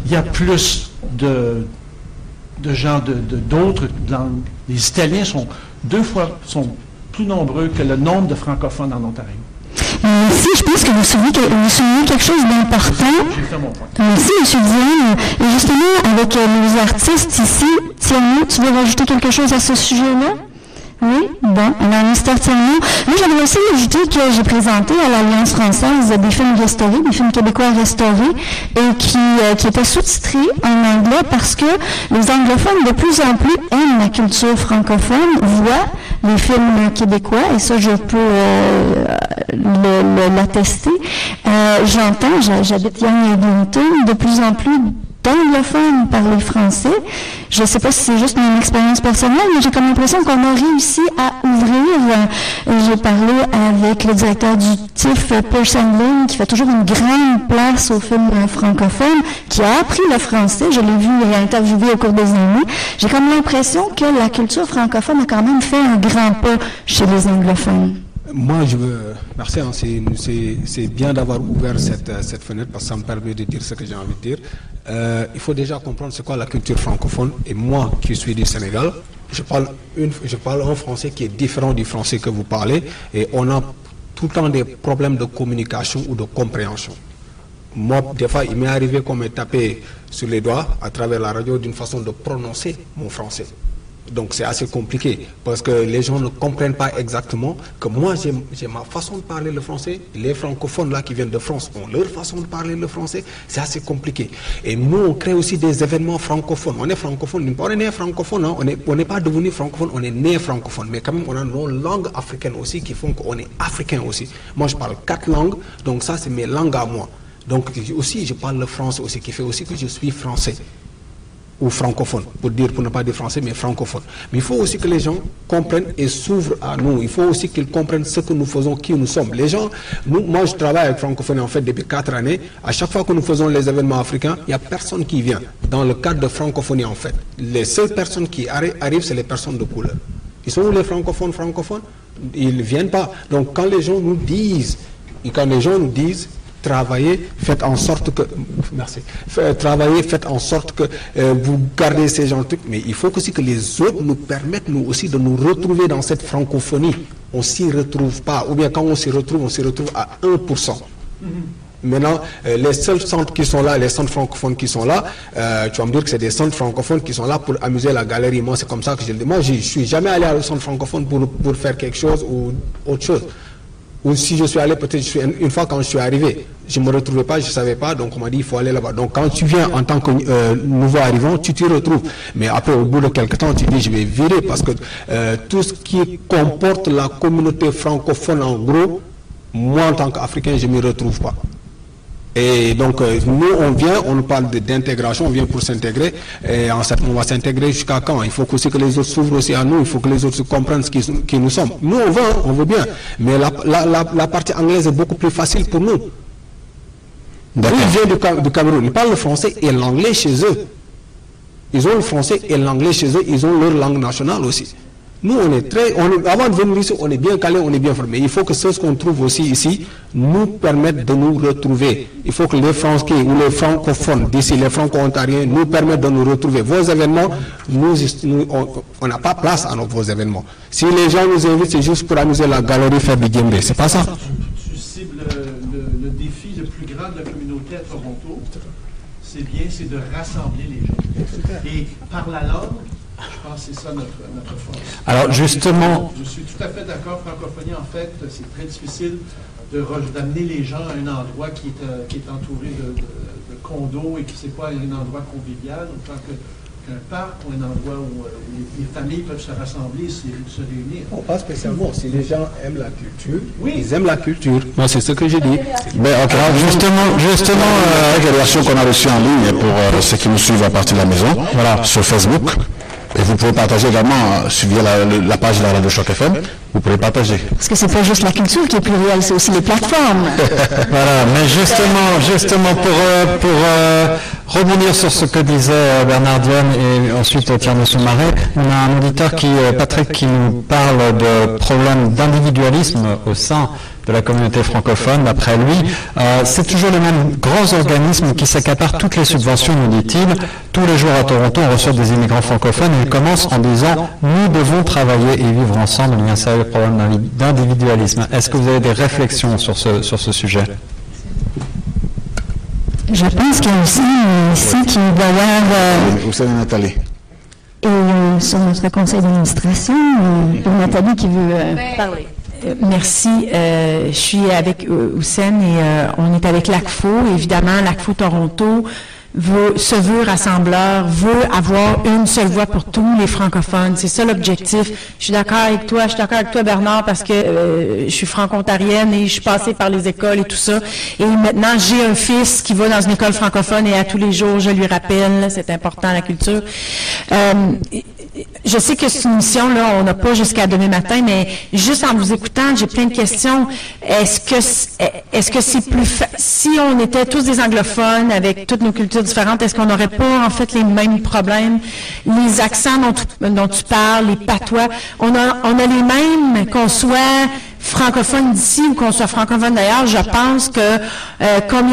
il y a plus de, de gens d'autres de, Les Italiens sont deux fois sont plus nombreux que le nombre de francophones en Ontario. Merci, je pense que vous soulignez, quelque chose d'important. Merci, M. Diane. Et justement, avec euh, nos artistes ici, Thierry, tu veux rajouter quelque chose à ce sujet-là? Oui, bon, alors Mystère Tierno. Moi, j'avais aussi ajouté que j'ai présenté à l'Alliance française des films restaurés, des films québécois restaurés, et qui, euh, qui étaient sous-titrés en anglais parce que les anglophones de plus en plus aiment la culture francophone, voient les films québécois, et ça, je peux euh, l'attester. Euh, J'entends, j'habite Young Eglinton, de plus en plus d'anglophones parler français. Je ne sais pas si c'est juste mon expérience personnelle, mais j'ai comme l'impression qu'on a réussi à ouvrir. J'ai parlé avec le directeur du TIFF, Pearson Lynn, qui fait toujours une grande place au film francophone, qui a appris le français. Je l'ai vu et interviewé au cours des années. J'ai comme l'impression que la culture francophone a quand même fait un grand pas chez les anglophones. Moi, je veux. Merci, hein, c'est bien d'avoir ouvert cette, fenêtre parce que ça me permet de dire ce que j'ai envie de dire. Euh, il faut déjà comprendre ce qu'est la culture francophone. Et moi, qui suis du Sénégal, je parle, une, je parle un français qui est différent du français que vous parlez. Et on a tout le temps des problèmes de communication ou de compréhension. Moi, des fois, il m'est arrivé qu'on me tapé sur les doigts à travers la radio d'une façon de prononcer mon français. Donc c'est assez compliqué parce que les gens ne comprennent pas exactement que moi j'ai ma façon de parler le français, les francophones là qui viennent de France ont leur façon de parler le français, c'est assez compliqué. Et nous on crée aussi des événements francophones. On est francophone, on est né francophone, hein. on n'est pas devenu francophone, on est né francophone, mais quand même on a nos langues africaines aussi qui font qu'on est africain aussi. Moi je parle quatre langues, donc ça c'est mes langues à moi. Donc aussi je parle le français aussi qui fait aussi que je suis français ou francophone, pour dire, pour ne pas dire français, mais francophone. Mais il faut aussi que les gens comprennent et s'ouvrent à nous. Il faut aussi qu'ils comprennent ce que nous faisons, qui nous sommes. Les gens, moi je travaille avec francophonie en fait depuis quatre années. À chaque fois que nous faisons les événements africains, il n'y a personne qui vient. Dans le cadre de francophonie en fait, les seules personnes qui arrivent, c'est les personnes de couleur. Ils sont où les francophones francophones? Ils ne viennent pas. Donc quand les gens nous disent, quand les gens nous disent travaillez, faites en sorte que, merci, travaillez, faites en sorte que euh, vous gardez ces gens trucs, mais il faut aussi que les autres nous permettent, nous aussi, de nous retrouver dans cette francophonie. On s'y retrouve pas, ou bien quand on s'y retrouve, on s'y retrouve à 1%. Maintenant, euh, les seuls centres qui sont là, les centres francophones qui sont là, euh, tu vas me dire que c'est des centres francophones qui sont là pour amuser la galerie. Moi, c'est comme ça que je le dis. Moi, je suis jamais allé à un centre francophone pour, pour faire quelque chose ou autre chose. Ou si je suis allé, peut-être une fois quand je suis arrivé, je ne me retrouvais pas, je ne savais pas, donc on m'a dit il faut aller là-bas. Donc quand tu viens en tant que euh, nouveau arrivant, tu t'y retrouves. Mais après, au bout de quelques temps, tu dis je vais virer parce que euh, tout ce qui comporte la communauté francophone en gros, moi en tant qu'Africain, je ne m'y retrouve pas. Et donc, euh, nous, on vient, on nous parle d'intégration, on vient pour s'intégrer. Et en on va s'intégrer jusqu'à quand? Il faut aussi que les autres s'ouvrent aussi à nous, il faut que les autres comprennent ce qui, nous sommes. Nous, on veut, on veut bien. Mais la, partie anglaise est beaucoup plus facile pour nous. Ils viennent du, du Cameroun, ils parlent le français et l'anglais chez eux. Ils ont le français et l'anglais chez eux, ils ont leur langue nationale aussi. Nous, on est très, on avant de venir ici, on est bien calé, on est bien formé. Il faut que ce qu'on trouve aussi ici nous permette de nous retrouver. Il faut que les Français ou les francophones d'ici, les franco-ontariens, nous permettent de nous retrouver. Vos événements, nous, on n'a pas place à nos, vos événements. Si les gens nous invitent, c'est juste pour amuser la galerie, faire du Ce C'est pas ça. Tu, cibles le, le défi le plus grand de la communauté à Toronto c'est bien, c'est de rassembler les gens. Et par la langue, je pense que c'est ça notre, force. Alors justement... Je suis tout à fait d'accord, francophonie, en fait, c'est très difficile d'amener les gens à un endroit qui est, euh, qui est entouré de, condos et qui n'est pas un endroit convivial, autant que qu'un parc ou un endroit où, euh, les, familles peuvent se rassembler, se, se réunir. Oh, pas spécialement. Si les gens aiment la culture, oui. ils aiment la culture. Moi, c'est ce que j'ai dit. Mais, justement, justement euh, avec les versions qu'on a reçues en ligne pour euh, ceux qui nous suivent à partir de la maison, voilà, sur Facebook, et vous pouvez partager également sur la, la, page de la radio Choc FM. Vous pouvez partager. Parce que c'est pas juste la culture qui est plurielle, c'est aussi les plateformes. <laughs> voilà, mais justement, justement pour, euh, pour euh, rebondir sur ce que disait euh, Bernard Diane et ensuite Thierry Soumaret, on a un auditeur qui, Patrick, qui nous parle de problèmes d'individualisme au sein de la communauté francophone, d'après lui. Euh, c'est toujours les mêmes grands organismes qui s'accaparent toutes les subventions, nous dit-il. Tous les jours à Toronto, on reçoit des immigrants francophones et il commence en disant « Nous devons travailler et vivre ensemble ». Il y a un sérieux problème d'individualisme. Est-ce que vous avez des réflexions sur ce, sur ce sujet? Je pense qu'il y a aussi ici qui doit y avoir... Vous savez, Nathalie et euh, sur notre conseil d'administration, euh, Nathalie qui veut parler. Euh, merci. Euh, je suis avec Houssen et euh, on est avec l'ACFO. Évidemment, l'ACFO Toronto se veut rassembleur, veut avoir une seule voix pour tous les francophones. C'est ça l'objectif. Je suis d'accord avec toi, je suis d'accord avec toi Bernard parce que je suis franco-ontarienne et je suis passée par les écoles et tout ça. Et maintenant, j'ai un fils qui va dans une école francophone et à tous les jours, je lui rappelle, c'est important la culture je sais que c'est une mission, là, on n'a pas jusqu'à demain matin, mais juste en vous écoutant, j'ai plein de questions. Est-ce que est-ce que c'est plus si on était tous des anglophones avec toutes nos cultures différentes, est-ce qu'on n'aurait pas en fait les mêmes problèmes, les accents dont tu, parles, les patois, on a on a les mêmes qu'on soit francophone d'ici ou qu'on soit francophone d'ailleurs. Je pense que euh, comme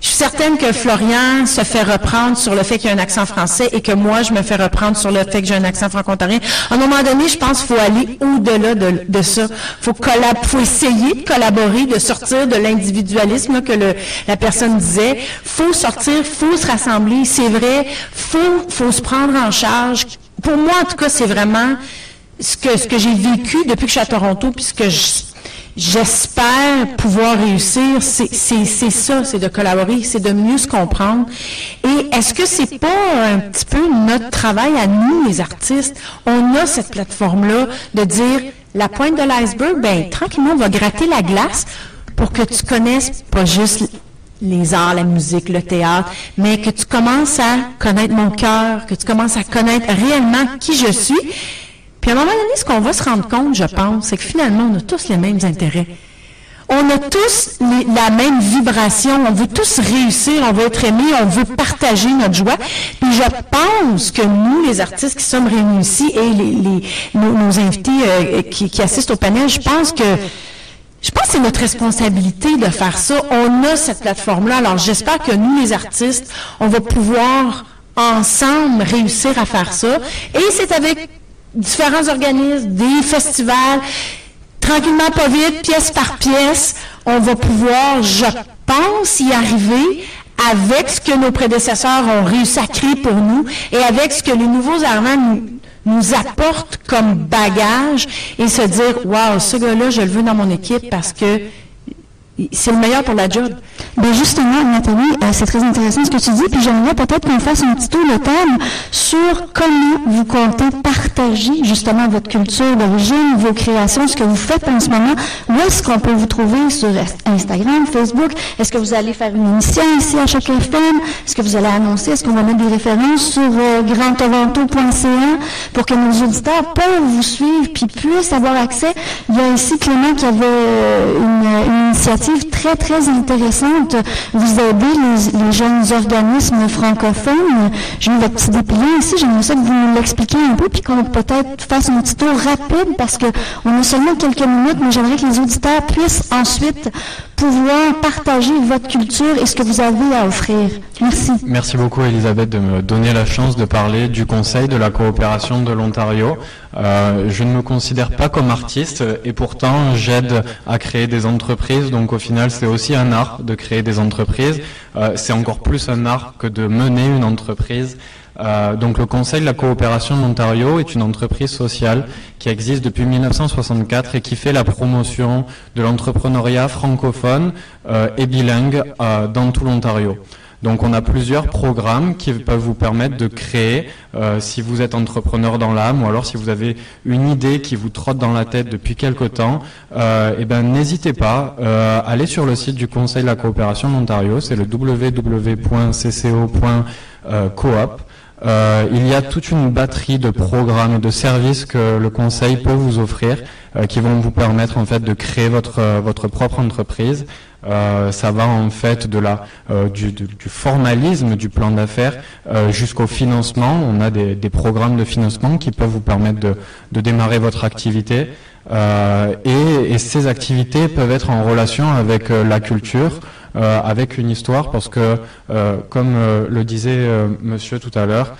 je suis certaine que Florian se fait reprendre sur le fait qu'il a un accent français et que moi, je me fais reprendre sur le fait que j'ai un accent franco-ontarien. À un moment donné, je pense qu'il faut aller au-delà de, ça. faut, faut essayer de collaborer, de sortir de l'individualisme que la personne disait. faut sortir, faut se rassembler. C'est vrai, faut, faut se prendre en charge. Pour moi, en tout cas, c'est vraiment ce que, ce que j'ai vécu depuis que je suis à Toronto, puisque je J'espère pouvoir réussir. C'est ça, c'est de collaborer, c'est de mieux se comprendre. Et est-ce que c'est pas un petit peu notre travail à nous, les artistes? On a cette plateforme-là de dire la pointe de l'iceberg, ben tranquillement, on va gratter la glace pour que tu connaisses pas juste les arts, la musique, le théâtre, mais que tu commences à connaître mon cœur, que tu commences à connaître réellement qui je suis puis à un moment donné, ce qu'on va se rendre compte, je pense, c'est que finalement, on a tous les mêmes intérêts. On a tous la même vibration, on veut tous réussir, on veut être aimé, on veut partager notre joie. Puis je pense que nous, les artistes qui sommes réunis ici et nos, invités euh, qui, qui, assistent au panel, je pense que je pense que c'est notre responsabilité de faire ça. On a cette plateforme-là. Alors j'espère que nous, les artistes, on va pouvoir ensemble réussir à faire ça. Et c'est avec différents organismes, des festivals, tranquillement, pas vite, pièce par pièce, on va pouvoir, je pense, y arriver avec ce que nos prédécesseurs ont réussi à créer pour nous et avec ce que les nouveaux arrivants nous, nous apportent comme bagage et se dire, wow, ce gars-là, je le veux dans mon équipe parce que c'est le meilleur pour la job. Bien justement, Nathalie, euh, c'est très intéressant ce que tu dis, puis j'aimerais peut-être qu'on fasse un petit tour de thème sur comment vous comptez partager justement votre culture d'origine, vos créations, ce que vous faites en ce moment. Où est-ce qu'on peut vous trouver sur Instagram, Facebook? Est-ce que vous allez faire une émission ici à chaque FM? Est-ce que vous allez annoncer? Est-ce qu'on va mettre des références sur euh, grandtoronto.ca pour que nos auditeurs peuvent vous suivre puis puissent avoir accès? Il y a ici Clément qui avait euh, une initiative très, très intéressante. Vous aidez les, jeunes organismes francophones. J'ai eu votre petit dépliant ici. J'aimerais ça que vous nous l'expliquiez un peu, puis qu'on peut-être fasse un petit tour rapide, parce qu'on a seulement quelques minutes, mais j'aimerais que les auditeurs puissent ensuite pouvoir partager votre culture et ce que vous avez à offrir. Merci. Merci beaucoup, Elisabeth, de me donner la chance de parler du Conseil de la coopération de l'Ontario. Euh, je ne me considère pas comme artiste et pourtant j'aide à créer des entreprises. Donc au final, c'est aussi un art de créer des entreprises. Euh, c'est encore plus un art que de mener une entreprise. Euh, donc le Conseil de la coopération de l'Ontario est une entreprise sociale qui existe depuis 1964 et qui fait la promotion de l'entrepreneuriat francophone et bilingue dans tout l'Ontario. Donc on a plusieurs programmes qui peuvent vous permettre de créer, euh, si vous êtes entrepreneur dans l'âme ou alors si vous avez une idée qui vous trotte dans la tête depuis quelque temps, euh, eh ben n'hésitez pas, euh, allez sur le site du Conseil de la coopération d'Ontario, c'est le www.cco.coop. Il y a toute une batterie de programmes et de services que le conseil peut vous offrir qui vont vous permettre en fait de créer votre propre entreprise euh, ça va en fait de la, euh, du, formalisme du plan d'affaires euh, jusqu'au financement. On a des, programmes de financement qui peuvent vous permettre de, démarrer votre activité. Et, et, ces activités peuvent être en relation avec la culture, euh, avec une histoire parce que, euh, comme euh, le disait monsieur tout à l'heure,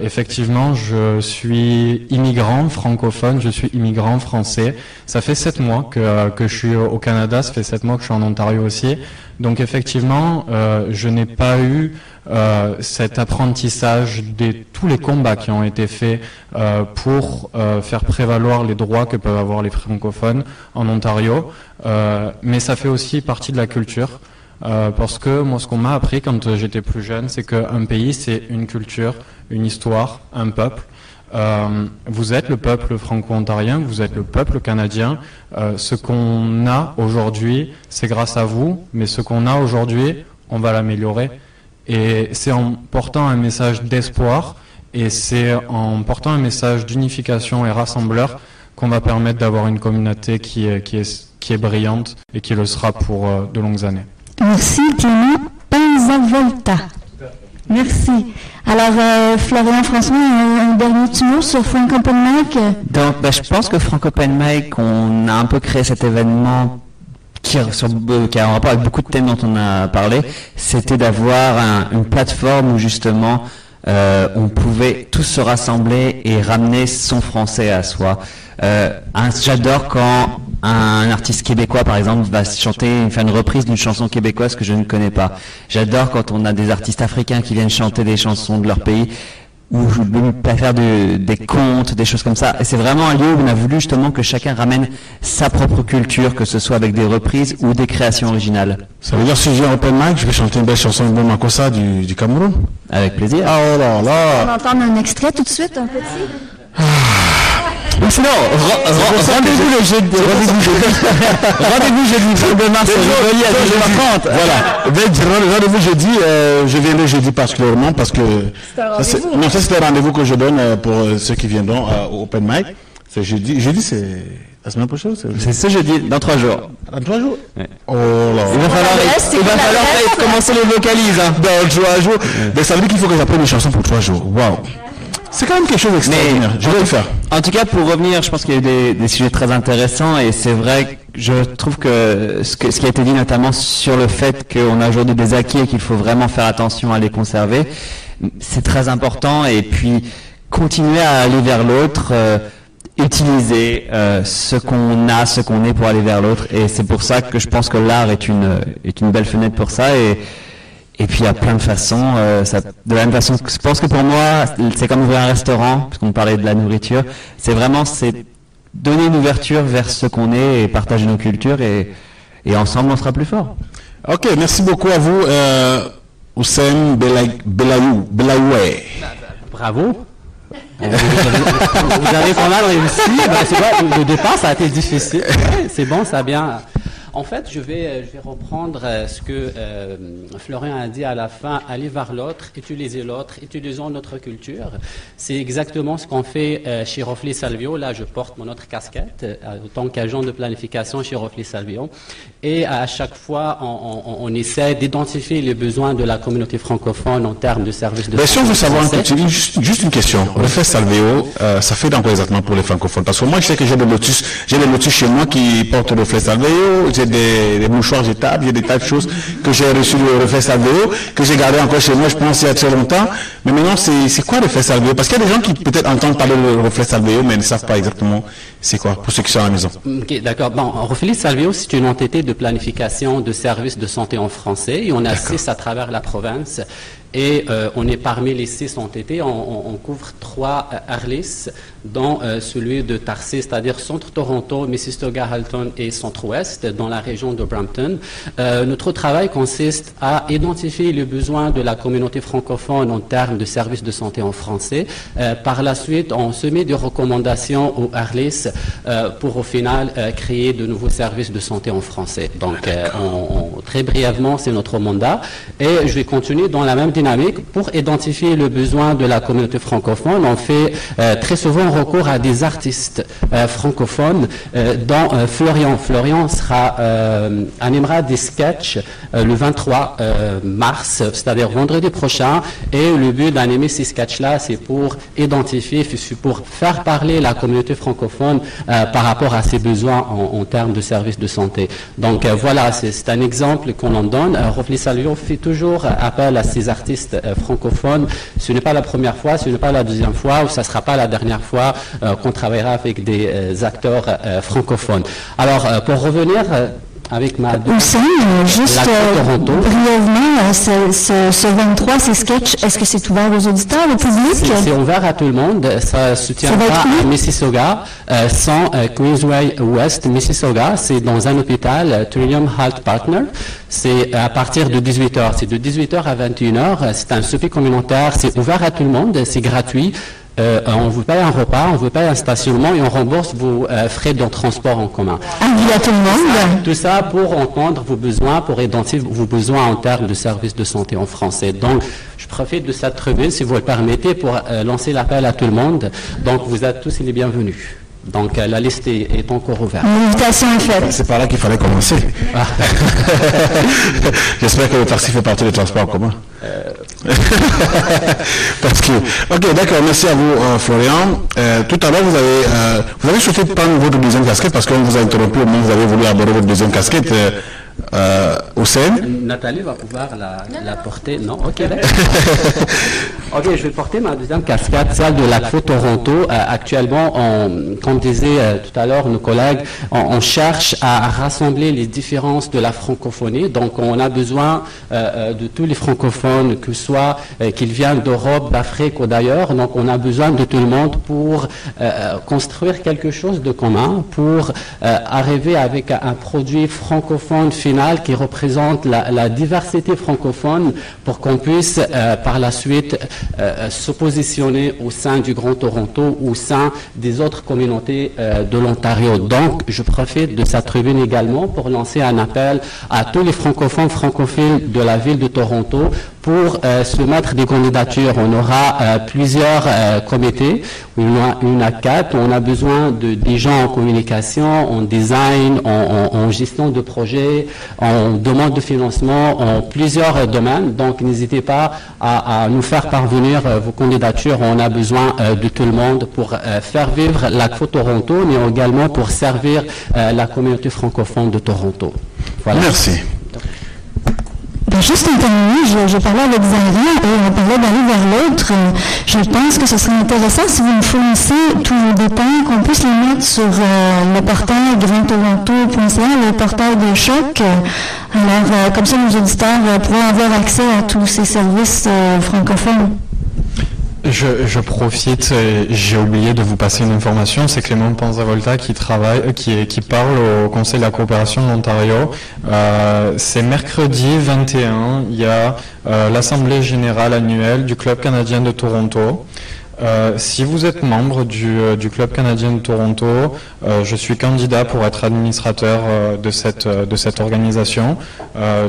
effectivement, je suis immigrant francophone, je suis immigrant français. Ça fait sept mois que, que je suis au Canada, ça fait sept mois que je suis en Ontario aussi. Donc effectivement, je n'ai pas eu cet apprentissage de tous les combats qui ont été faits pour faire prévaloir les droits que peuvent avoir les francophones en Ontario, mais ça fait aussi partie de la culture. Euh, parce que moi, ce qu'on m'a appris quand j'étais plus jeune, c'est qu'un pays, c'est une culture, une histoire, un peuple. Euh, vous êtes le peuple franco-ontarien, vous êtes le peuple canadien. Euh, ce qu'on a aujourd'hui, c'est grâce à vous, mais ce qu'on a aujourd'hui, on va l'améliorer. Et c'est en portant un message d'espoir et c'est en portant un message d'unification et rassembleur qu'on va permettre d'avoir une communauté qui est brillante et qui le sera pour de longues années. Merci, Clément Penzavolta. Merci. Alors, euh, Florian François, un, dernier petit mot sur Frank Open Mic Donc, bah, je pense que Frank Open Mic, on a un peu créé cet événement qui, sur, euh, a un rapport avec beaucoup de thèmes dont on a parlé. C'était d'avoir une plateforme où justement euh, on pouvait tous se rassembler et ramener son français à soi. Euh, J'adore quand un artiste québécois, par exemple, va chanter, faire une reprise d'une chanson québécoise que je ne connais pas. J'adore quand on a des artistes africains qui viennent chanter des chansons de leur pays ou faire des contes, des choses comme ça. Et c'est vraiment un lieu où on a voulu justement que chacun ramène sa propre culture, que ce soit avec des reprises ou des créations originales. Ça veut dire si je viens open mic, je vais chanter une belle chanson de Makossa du, du Cameroun Avec plaisir. Ah, oh là là On entend un extrait tout de suite, un petit ah. Sinon, rendez-vous le jeudi. Rendez-vous jeudi. Demain, c'est à 10h30. Voilà. Rendez-vous jeudi. Euh, je viendrai jeudi particulièrement parce que. Non, ça c'est un rendez-vous que je donne euh, pour euh, ceux qui viendront au Open Mic. C'est jeudi. Jeudi, c'est la semaine prochaine C'est ce jeudi, dans trois jours. Dans trois jours? Oh là Il va falloir, il va falloir commencer les vocalises. Hein. Dans trois jours. Mais ça veut dire qu'il faut que j'apprenne une chanson pour trois jours. Waouh c'est quand même quelque chose d'extraordinaire. Je vais le faire. En tout cas, pour revenir, je pense qu'il y a eu des, sujets très intéressants et c'est vrai que je trouve que ce, que ce, qui a été dit notamment sur le fait qu'on a aujourd'hui des acquis et qu'il faut vraiment faire attention à les conserver, c'est très important et puis continuer à aller vers l'autre. Euh, utiliser euh, ce qu'on a, ce qu'on est pour aller vers l'autre. Et c'est pour ça que je pense que l'art est une, est une belle fenêtre pour ça. Et, et puis il y a plein de façons. Euh, ça, de la même façon, je pense que pour moi, c'est comme ouvrir un restaurant, puisqu'on parlait de la nourriture. C'est vraiment c'est donner une ouverture vers ce qu'on est et partager nos cultures et, et ensemble on sera plus fort. Ok, merci beaucoup à vous, euh, Oussem Belayou, Belayoué. Bravo. vous, avez, pas mal réussi. Ben, le départ, ça a été difficile. c'est bon, ça a bien. En fait, je vais, vais reprendre ce que Florian a dit à la fin, aller vers l'autre, utiliser l'autre, utilisons notre culture. C'est exactement ce qu'on fait chez Rofli Salvio. Là, je porte mon autre casquette en tant qu'agent de planification chez Rofli Salvio. Et à chaque fois, on, on, essaie d'identifier les besoins de la communauté francophone en termes de services de Mais si on veut savoir un petit, juste, juste une question. Reflet Salveo, ça fait dans quoi exactement pour les francophones Parce que moi, je sais que j'ai des lotus, j'ai des lotus chez moi qui portent le reflet Salveo, j'ai des, des, mouchoirs jetables, j'ai des tas de choses que j'ai reçues du reflet Salveo, que j'ai gardé encore chez moi, je pense, il y a très longtemps. Mais maintenant, c'est quoi le reflet Salveo? Parce qu'il y a des gens qui peut-être entendent parler de reflet Salveo, mais ne savent pas exactement c'est quoi, pour ceux qui sont à la maison. Ok, d'accord. Bon, Reflet Salveo, c'est une entité de planification de services de santé en français et on assiste à travers la province et euh, on est parmi les six entités, on, couvre trois euh, ARLIS, dont euh, celui de Tarsis, c'est-à-dire Centre Toronto, Mississauga, Halton et Centre-Ouest, dans la région de Brampton. notre travail consiste à identifier les besoins de la communauté francophone en termes de services de santé en français. par la suite, on se met des recommandations aux ARLIS pour au final créer de nouveaux services de santé en français. Donc, très brièvement, c'est notre mandat. Et je vais continuer dans la même pour identifier le besoin de la communauté francophone. On fait euh, très souvent recours à des artistes euh, francophones, euh, dont Florian. Florian animera des sketchs le 23 mars, c'est-à-dire vendredi prochain. Et le but d'animer ces sketchs-là, c'est pour identifier, pour faire parler la communauté francophone par rapport à ses besoins en, termes de services de santé. Donc voilà, c'est un exemple qu'on en donne. Rofli Salio fait toujours appel à ces artistes euh, francophones. Ce n'est pas la première fois, ce n'est pas la deuxième fois, ou ce ne sera pas la dernière fois euh, qu'on travaillera avec des euh, acteurs francophones. Alors, pour revenir avec ma Hussein, juste euh, brièvement, ce, ce, 23, ces sketchs, est-ce que c'est ouvert aux auditeurs, au public? C'est ouvert à tout le monde. Ça se tient pas à Mississauga, euh, sans euh, Queensway West, Mississauga. C'est dans un hôpital, Trillium Health Partner. C'est à partir de 18h. C'est de 18h à 21h. C'est un souper communautaire. C'est ouvert à tout le monde. C'est gratuit. Euh, on vous paye un repas, on vous paye un stationnement et on rembourse vos euh, frais de transport en commun. À tout le monde Tout ça pour entendre vos besoins, pour identifier vos besoins en termes de services de santé en français. Donc, je profite de cette tribune, si vous le permettez, pour euh, lancer l'appel à tout le monde. Donc, vous êtes tous les bienvenus. Donc la liste est, encore ouverte. L'invitation est faite. C'est par là qu'il fallait commencer. Ah. <laughs> J'espère que le taxi fait partie des transports en commun. <laughs> Parce que, ok, d'accord, merci à vous, euh, Florian. Euh, tout à l'heure, vous avez, euh, vous avez souhaité prendre votre deuxième casquette parce qu'on vous a interrompu, mais vous avez voulu aborder votre deuxième casquette. Euh, Nathalie va pouvoir la, porter. Non, ok, <laughs> ok, je vais porter ma deuxième casquette, celle de l'ACFO Toronto. Euh, actuellement, on, comme disaient euh, tout à l'heure nos collègues, on, cherche à rassembler les différences de la francophonie. Donc, on a besoin euh, de tous les francophones, que ce soit qu'ils viennent d'Europe, d'Afrique ou d'ailleurs. Donc, on a besoin de tout le monde pour construire quelque chose de commun, pour arriver avec un produit francophone qui représente la, diversité francophone pour qu'on puisse euh, par la suite euh, se positionner au sein du Grand Toronto, au sein des autres communautés euh, de l'Ontario. Donc, je profite de cette tribune également pour lancer un appel à tous les francophones francophiles de la ville de Toronto pour euh, soumettre des candidatures. On aura euh, plusieurs euh, comités, une a quatre. On a besoin de, des gens en communication, en design, en, gestion de projet, en demande de financement, en plusieurs domaines. Donc n'hésitez pas à, nous faire parvenir vos candidatures. On a besoin de tout le monde pour faire vivre la Toronto, mais également pour servir la communauté francophone de Toronto. Voilà. Merci. Juste en terminant, je, parlais avec Zaria et on parlait d'aller vers l'autre. Je pense que ce serait intéressant si vous me fournissez tous vos détails, qu'on puisse les mettre sur euh, le portail grandtoronto.ca, le portail de choc. Alors, euh, comme ça, nos auditeurs euh, pourront avoir accès à tous ces services francophones. Je, profite, j'ai oublié de vous passer une information, c'est Clément Panzavolta qui travaille, qui, qui parle au Conseil de la coopération de l'Ontario. Euh, c'est mercredi 21, il y a euh, l'Assemblée générale annuelle du Club canadien de Toronto. Euh, si vous êtes membre du, euh, Club canadien de Toronto, euh, je suis candidat pour être administrateur de, cette, organisation.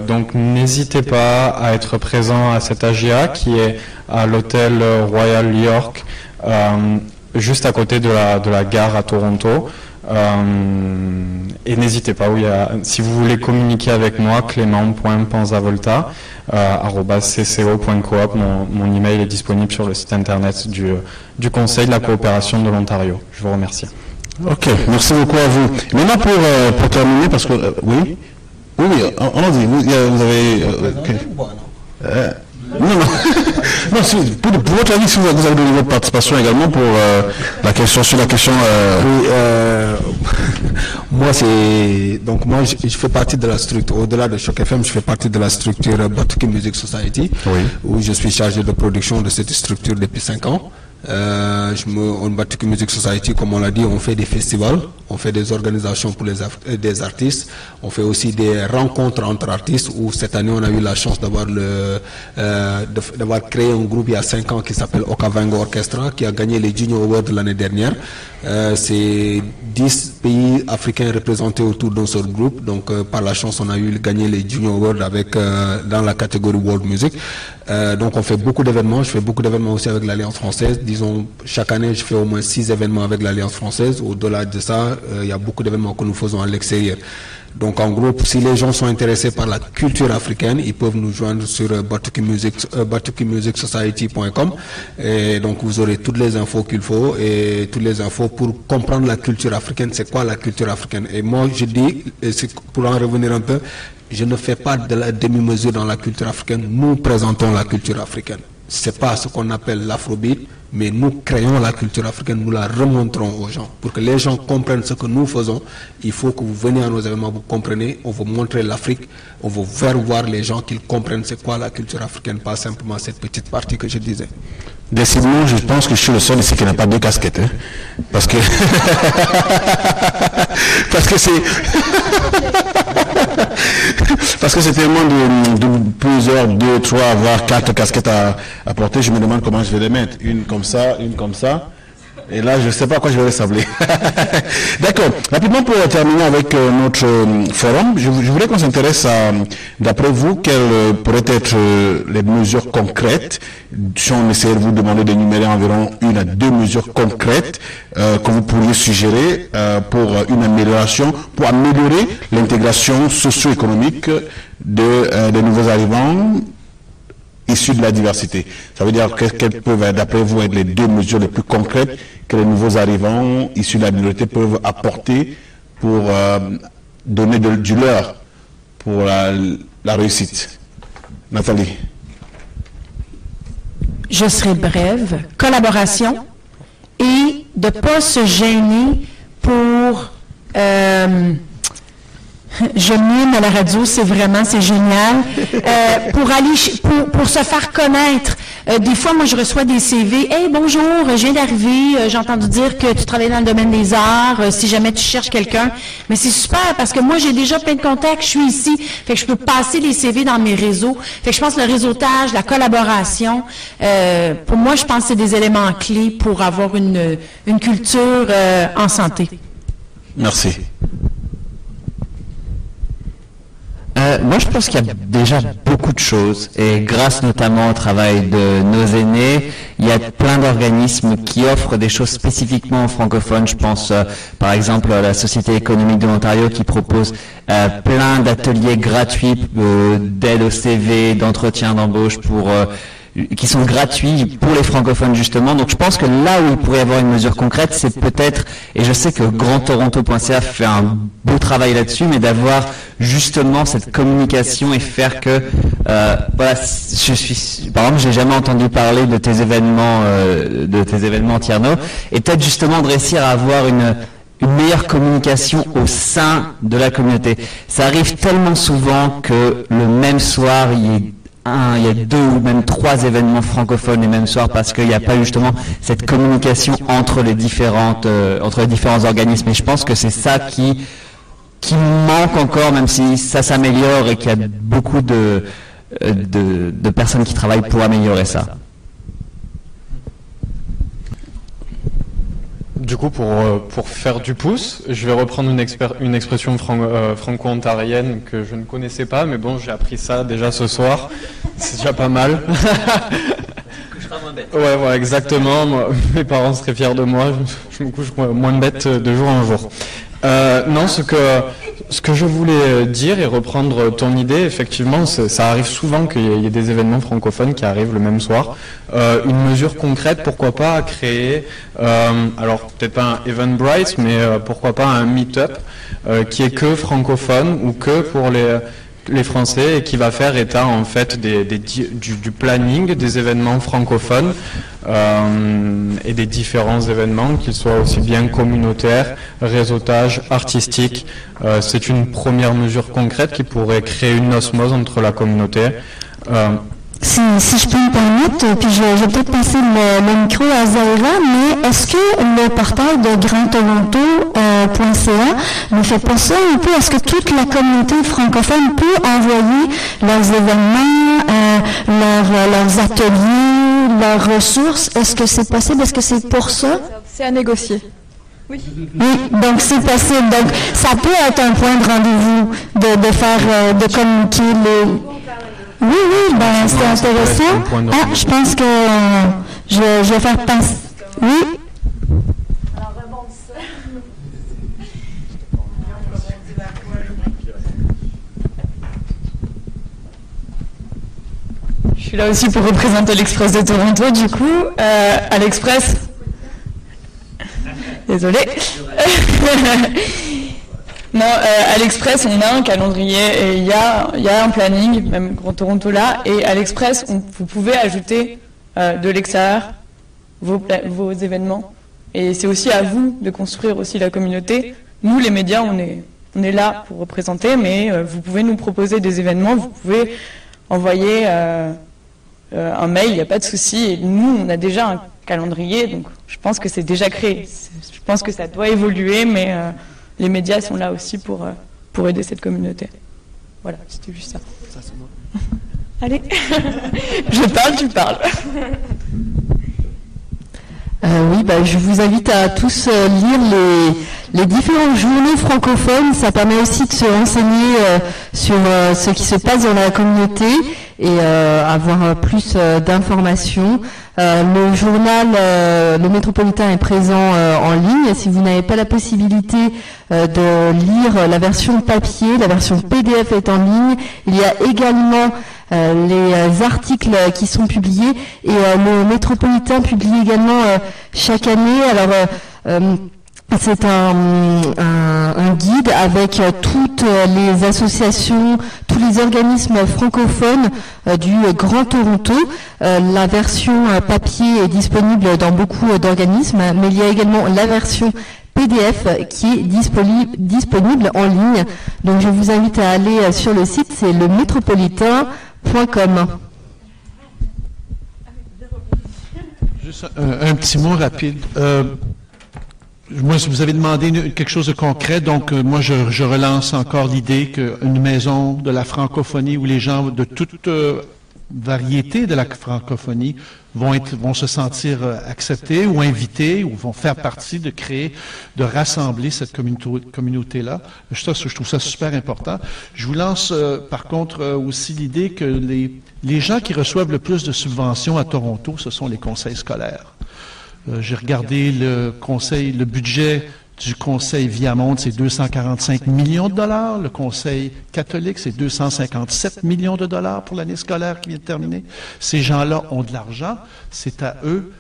Donc n'hésitez pas à être présent à cette AGA qui est à l'hôtel Royal York, juste à côté de la gare à Toronto. Euh, et n'hésitez pas, oui, à- si vous voulez communiquer avec moi, clément.panzavolta, euh, mon, mon email est disponible sur le site internet du, du Conseil de la coopération de l'Ontario. Je vous remercie. Ok, merci beaucoup à vous. Maintenant, pour, euh, pour terminer, parce que... euh, oui? Oui, oui, on, on dit, vous, avez... euh. Non, non. <laughs> non pour, pour votre avis, si vous, avez donné votre participation également pour euh, la question, sur la question... euh, Oui, euh, <laughs> moi c'est donc moi je, je fais partie de la structure au-delà de Choc FM, je fais partie de la structure Batuki Music Society où je suis chargé de production de cette structure depuis 5 ans. Euh, je me, on Batuki Music Society, comme on l'a dit, on fait des festivals, on fait des organisations pour les euh, des artistes, on fait aussi des rencontres entre artistes. Où cette année on a eu la chance d'avoir le euh, d'avoir créé un groupe il y a 5 ans qui s'appelle Okavango Orchestra, qui a gagné les Junior Awards l'année dernière. Euh, c'est 10 pays africains représentés autour d'un seul groupe. Donc, par la chance, on a eu gagné les Junior Awards avec, dans la catégorie World Music. Euh, donc, on fait beaucoup d'événements. Je fais beaucoup d'événements aussi avec l'Alliance française. Disons, chaque année, je fais au moins 6 événements avec l'Alliance française. Au-delà de ça, euh, il y a beaucoup d'événements que nous faisons à l'extérieur. Donc en gros, si les gens sont intéressés par la culture africaine, ils peuvent nous joindre sur euh, Batuki Music, euh, batukimusicsociety.com et donc vous aurez toutes les infos qu'il faut et toutes les infos pour comprendre la culture africaine. C'est quoi la culture africaine? Et moi, je dis, et pour en revenir un peu, je ne fais pas de la demi-mesure dans la culture africaine. Nous présentons la culture africaine. C'est pas ce qu'on appelle l'afrobeat, mais nous créons la culture africaine, nous la remontrons aux gens. Pour que les gens comprennent ce que nous faisons, il faut que vous veniez à nos événements, vous comprenez, on veut montrer l'Afrique, on veut faire voir les gens qu'ils comprennent c'est quoi la culture africaine, pas simplement cette petite partie que je disais. Décidément, je pense que je suis le seul ici qui n'a pas deux casquettes. hein. Parce que... <laughs> Parce que c'est... <laughs> Parce que c'est tellement de, de plusieurs, deux, trois, voire quatre casquettes à, à porter. Je me demande comment je vais les mettre. Une comme ça, une comme ça. Et là, je ne sais pas à quoi je vais ressembler. <laughs> D'accord. Rapidement, pour terminer avec euh, notre euh, forum, je, vou- je voulais qu'on s'intéresse à, d'après vous, quelles euh, pourraient être les mesures concrètes, si on essayait de vous demander d'énumérer environ une à deux mesures concrètes que vous pourriez suggérer pour une amélioration, pour améliorer l'intégration socio-économique de, des nouveaux arrivants issus de la diversité. Ça veut dire que- quelles peuvent, d'après vous, être les deux mesures les plus concrètes que les nouveaux arrivants issus de la minorité peuvent apporter pour euh, donner du leur pour la, la réussite? Nathalie. je serai brève, collaboration et de ne pas se gêner pour... euh, <laughs> je mime à la radio, c'est vraiment, c'est génial. Euh, pour se faire connaître. Euh, des fois, moi, je reçois des CV. Hey, bonjour, je viens d'arriver. euh, J'ai entendu dire que tu travailles dans le domaine des arts. si jamais tu cherches quelqu'un, mais c'est super parce que moi, j'ai déjà plein de contacts. Je suis ici, fait que je peux passer les CV dans mes réseaux. Fait que je pense que le réseautage, la collaboration, pour moi, je pense que c'est des éléments clés pour avoir une, culture en santé. Merci. Euh, moi, je pense qu'il y a déjà beaucoup de choses, et grâce notamment au travail de nos aînés, il y a plein d'organismes qui offrent des choses spécifiquement francophones. Je pense euh, par exemple à la Société économique de l'Ontario qui propose euh, plein d'ateliers gratuits euh, d'aide au CV, d'entretien d'embauche pour qui sont gratuits pour les francophones justement. Donc je pense que là où il pourrait y avoir une mesure concrète, c'est peut-être, et je sais que grandtoronto.ca fait un beau travail là-dessus, mais d'avoir justement cette communication et faire que, euh, voilà, je suis, par exemple, j'ai jamais entendu parler de tes événements, euh, de tes événements Tierno, et peut-être justement de réussir à avoir une une meilleure communication au sein de la communauté. Ça arrive tellement souvent que le même soir, il y ait un, il y a deux ou même trois événements francophones les mêmes soirs parce qu'il n'y a pas justement cette communication entre les différentes euh, entre les différents organismes. Et je pense que c'est ça qui qui manque encore, même si ça s'améliore et qu'il y a beaucoup de, euh, de personnes qui travaillent pour améliorer ça. Du coup, pour, pour faire du pouce, je vais reprendre une, une expression franco-ontarienne que je ne connaissais pas, mais bon, j'ai appris ça déjà ce soir. C'est déjà pas mal. <laughs> Ouais, voilà, exactement. mes parents seraient fiers de moi. Je, me couche moins bête de jour en jour. Euh, non, ce que, ce que je voulais dire et reprendre ton idée, effectivement, ça arrive souvent qu'il y ait des événements francophones qui arrivent le même soir. Euh, une mesure concrète, pourquoi pas à créer, euh, alors peut-être pas un Eventbrite, mais pourquoi pas un meet-up qui est que francophone ou que pour les les Français et qui va faire état en fait des, du, planning des événements francophones euh, et des différents événements, qu'ils soient aussi bien communautaires, réseautage, artistiques. Euh, c'est une première mesure concrète qui pourrait créer une osmose entre la communauté. Euh, si, je peux me permettre, puis je, vais peut-être passer le, micro à Zaira, mais est-ce que le portail de grandtoronto.ca euh, ne fait pas ça un peu? Est-ce que toute la communauté francophone peut envoyer leurs événements, euh, leurs, ateliers, leurs ressources? Est-ce que c'est possible? Est-ce que c'est pour ça? C'est à négocier. Oui. oui. donc c'est possible. Donc ça peut être un point de rendez-vous de, de faire, euh, de communiquer les oui, oui, ben, c'est intéressant. Ah, je pense que je, vais faire passer. Oui. Je suis là aussi pour représenter l'Express de Toronto, du coup. Euh, à l'Express. Désolé. <laughs> Non, euh, à l'Express, on a un calendrier et il y a, un planning, même Grand Toronto là, et à l'Express, vous pouvez ajouter euh, de l'extérieur vos, événements. Et c'est aussi à vous de construire aussi la communauté. Nous, les médias, on est, là pour représenter, mais euh, vous pouvez nous proposer des événements, vous pouvez envoyer un mail, il n'y a pas de souci. Nous, on a déjà un calendrier, donc je pense que c'est déjà créé. Je pense que ça doit évoluer, mais les médias sont là aussi pour, euh, pour aider cette communauté. Voilà, c'était juste ça. <laughs> Allez, <laughs> je parle, tu parles. Euh, oui, bah, je vous invite à tous euh, lire les, les différentes journées francophones. Ça permet aussi de se renseigner sur ce qui se passe dans la communauté et avoir plus d'informations. Euh, le journal euh, Le Métropolitain est présent euh, en ligne. Si vous n'avez pas la possibilité de lire la version papier, la version PDF est en ligne. Il y a également les articles qui sont publiés et le Métropolitain publie également chaque année. Alors c'est un, guide avec toutes les associations, tous les organismes francophones euh, du Grand Toronto. Euh, la version euh, papier est disponible dans beaucoup d'organismes, mais il y a également la version PDF qui est disponible, disponible en ligne. Donc je vous invite à aller sur le site, c'est le métropolitain.com. Juste un, petit mot rapide. Moi, vous avez demandé quelque chose de concret, donc euh, moi, je, relance encore l'idée qu'une maison de la francophonie où les gens de toute euh, variété de la francophonie vont, être, vont se sentir euh, acceptés ou invités ou vont faire partie de créer, de rassembler cette communauté-là. Je trouve ça super important. Je vous lance par contre aussi l'idée que les, les gens qui reçoivent le plus de subventions à Toronto, ce sont les conseils scolaires. Euh, j'ai regardé le conseil, le budget du conseil Viamonde, c'est 245 millions de dollars. Le conseil catholique, c'est 257 millions de dollars pour l'année scolaire qui vient de terminer. Ces gens-là ont de l'argent. C'est à eux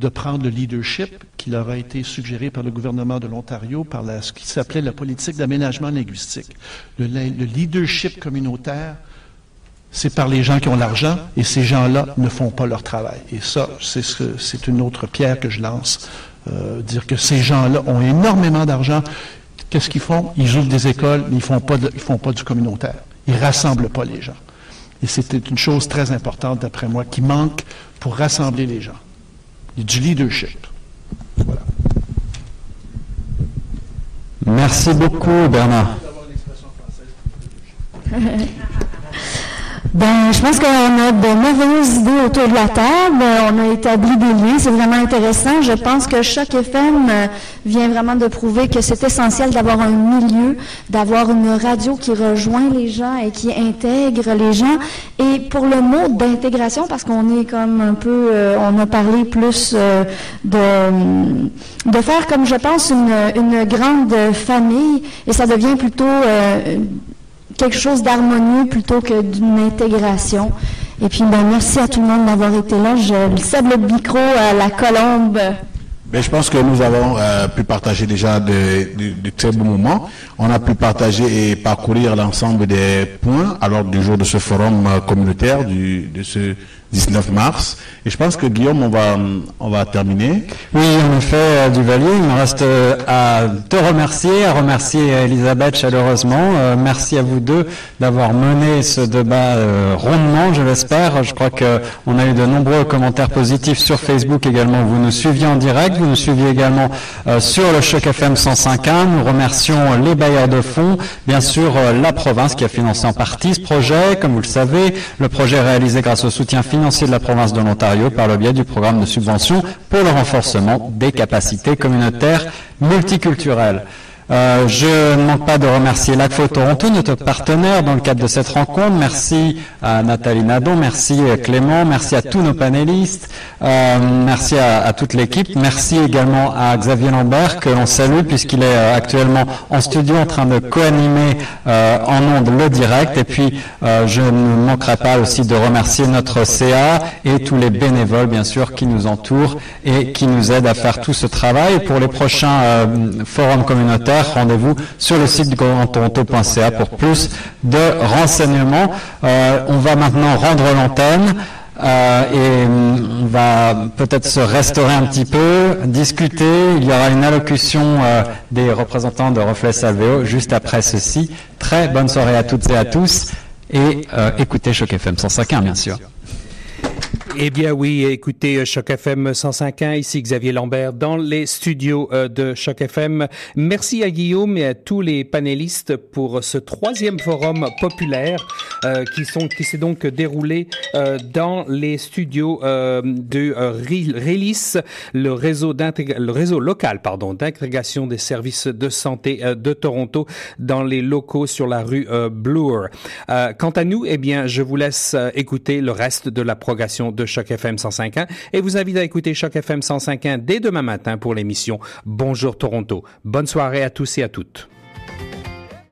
de prendre le leadership qui leur a été suggéré par le gouvernement de l'Ontario par ce qui s'appelait la politique d'aménagement linguistique. le leadership communautaire c'est par les gens qui ont l'argent et ces gens-là ne font pas leur travail. Et ça, c'est une autre pierre que je lance. Euh, dire que ces gens-là ont énormément d'argent. Qu'est-ce qu'ils font? Ils ouvrent des écoles, mais ils font pas font pas du communautaire. Ils rassemblent pas les gens. Et c'était une chose très importante, d'après moi, qui manque pour rassembler les gens. Du leadership. Voilà. Merci beaucoup, Bernard. <laughs> Ben, je pense qu'on a de mauvaises idées autour de la table. On a établi des liens. C'est vraiment intéressant. Je pense que chaque FM euh, vient vraiment de prouver que c'est essentiel d'avoir un milieu, d'avoir une radio qui rejoint les gens et qui intègre les gens. Et pour le mot d'intégration, parce qu'on est comme un peu, euh, on a parlé plus euh, de, faire comme je pense une grande famille et ça devient plutôt quelque chose d'harmonieux plutôt que d'une intégration. Et puis, ben, merci à tout le monde d'avoir été là. Je cède le micro à la colombe. Ben, je pense que nous avons euh, pu partager déjà de, très bons moments. On a pu partager et parcourir l'ensemble des points à l'ordre du jour de ce forum euh, communautaire du, de ce 19 mars. Et je pense que Guillaume, on va, on va terminer. Oui, en effet, euh, Duvalier, il me reste euh, à te remercier, à remercier Elisabeth chaleureusement. Euh, merci à vous deux d'avoir mené ce débat rondement, je l'espère. Je crois qu'on a eu de nombreux commentaires positifs sur Facebook également. Vous nous suiviez en direct, vous nous suiviez également sur le Choc FM 105.1. Nous remercions les bailleurs de fonds, bien sûr la province qui a financé en partie ce projet. Comme vous le savez, le projet réalisé grâce au soutien financier de la province de l'Ontario par le biais du programme de subvention pour le renforcement des capacités communautaires multiculturelles. Euh, je ne manque pas de remercier l'ACFO Toronto, notre partenaire dans le cadre de cette rencontre. Merci à Nathalie Nadon, merci Clément, merci à tous nos panélistes, euh, merci à, toute l'équipe, merci également à Xavier Lambert que l'on salue puisqu'il est euh, actuellement en studio en train de co-animer en ondes le direct. Et puis je ne manquerai pas aussi de remercier notre CA et tous les bénévoles bien sûr qui nous entourent et qui nous aident à faire tout ce travail. pour les prochains forums communautaires, rendez-vous sur le site toronto.ca pour plus de renseignements. Euh, on va maintenant rendre l'antenne. Euh, et on va peut-être se restaurer un petit peu, discuter. Il y aura une allocution euh, des représentants de Reflet Salveo juste après ceci. Très bonne soirée à toutes et à tous. Et écoutez Choc FM 105.1, bien sûr. Eh bien oui, écoutez Choc FM 105.1, ici Xavier Lambert dans les studios euh, de Choc FM. Merci à Guillaume et à tous les panélistes pour ce troisième forum populaire euh, qui sont qui s'est donc déroulé euh, dans les studios de RELIS, le réseau le réseau local pardon d'agrégation des services de santé de Toronto dans les locaux sur la rue Bloor. quant à nous, eh bien je vous laisse écouter le reste de la progression Choc FM 105.1 et vous invite à écouter Choc FM 105.1 dès demain matin pour l'émission Bonjour Toronto. Bonne soirée à tous et à toutes.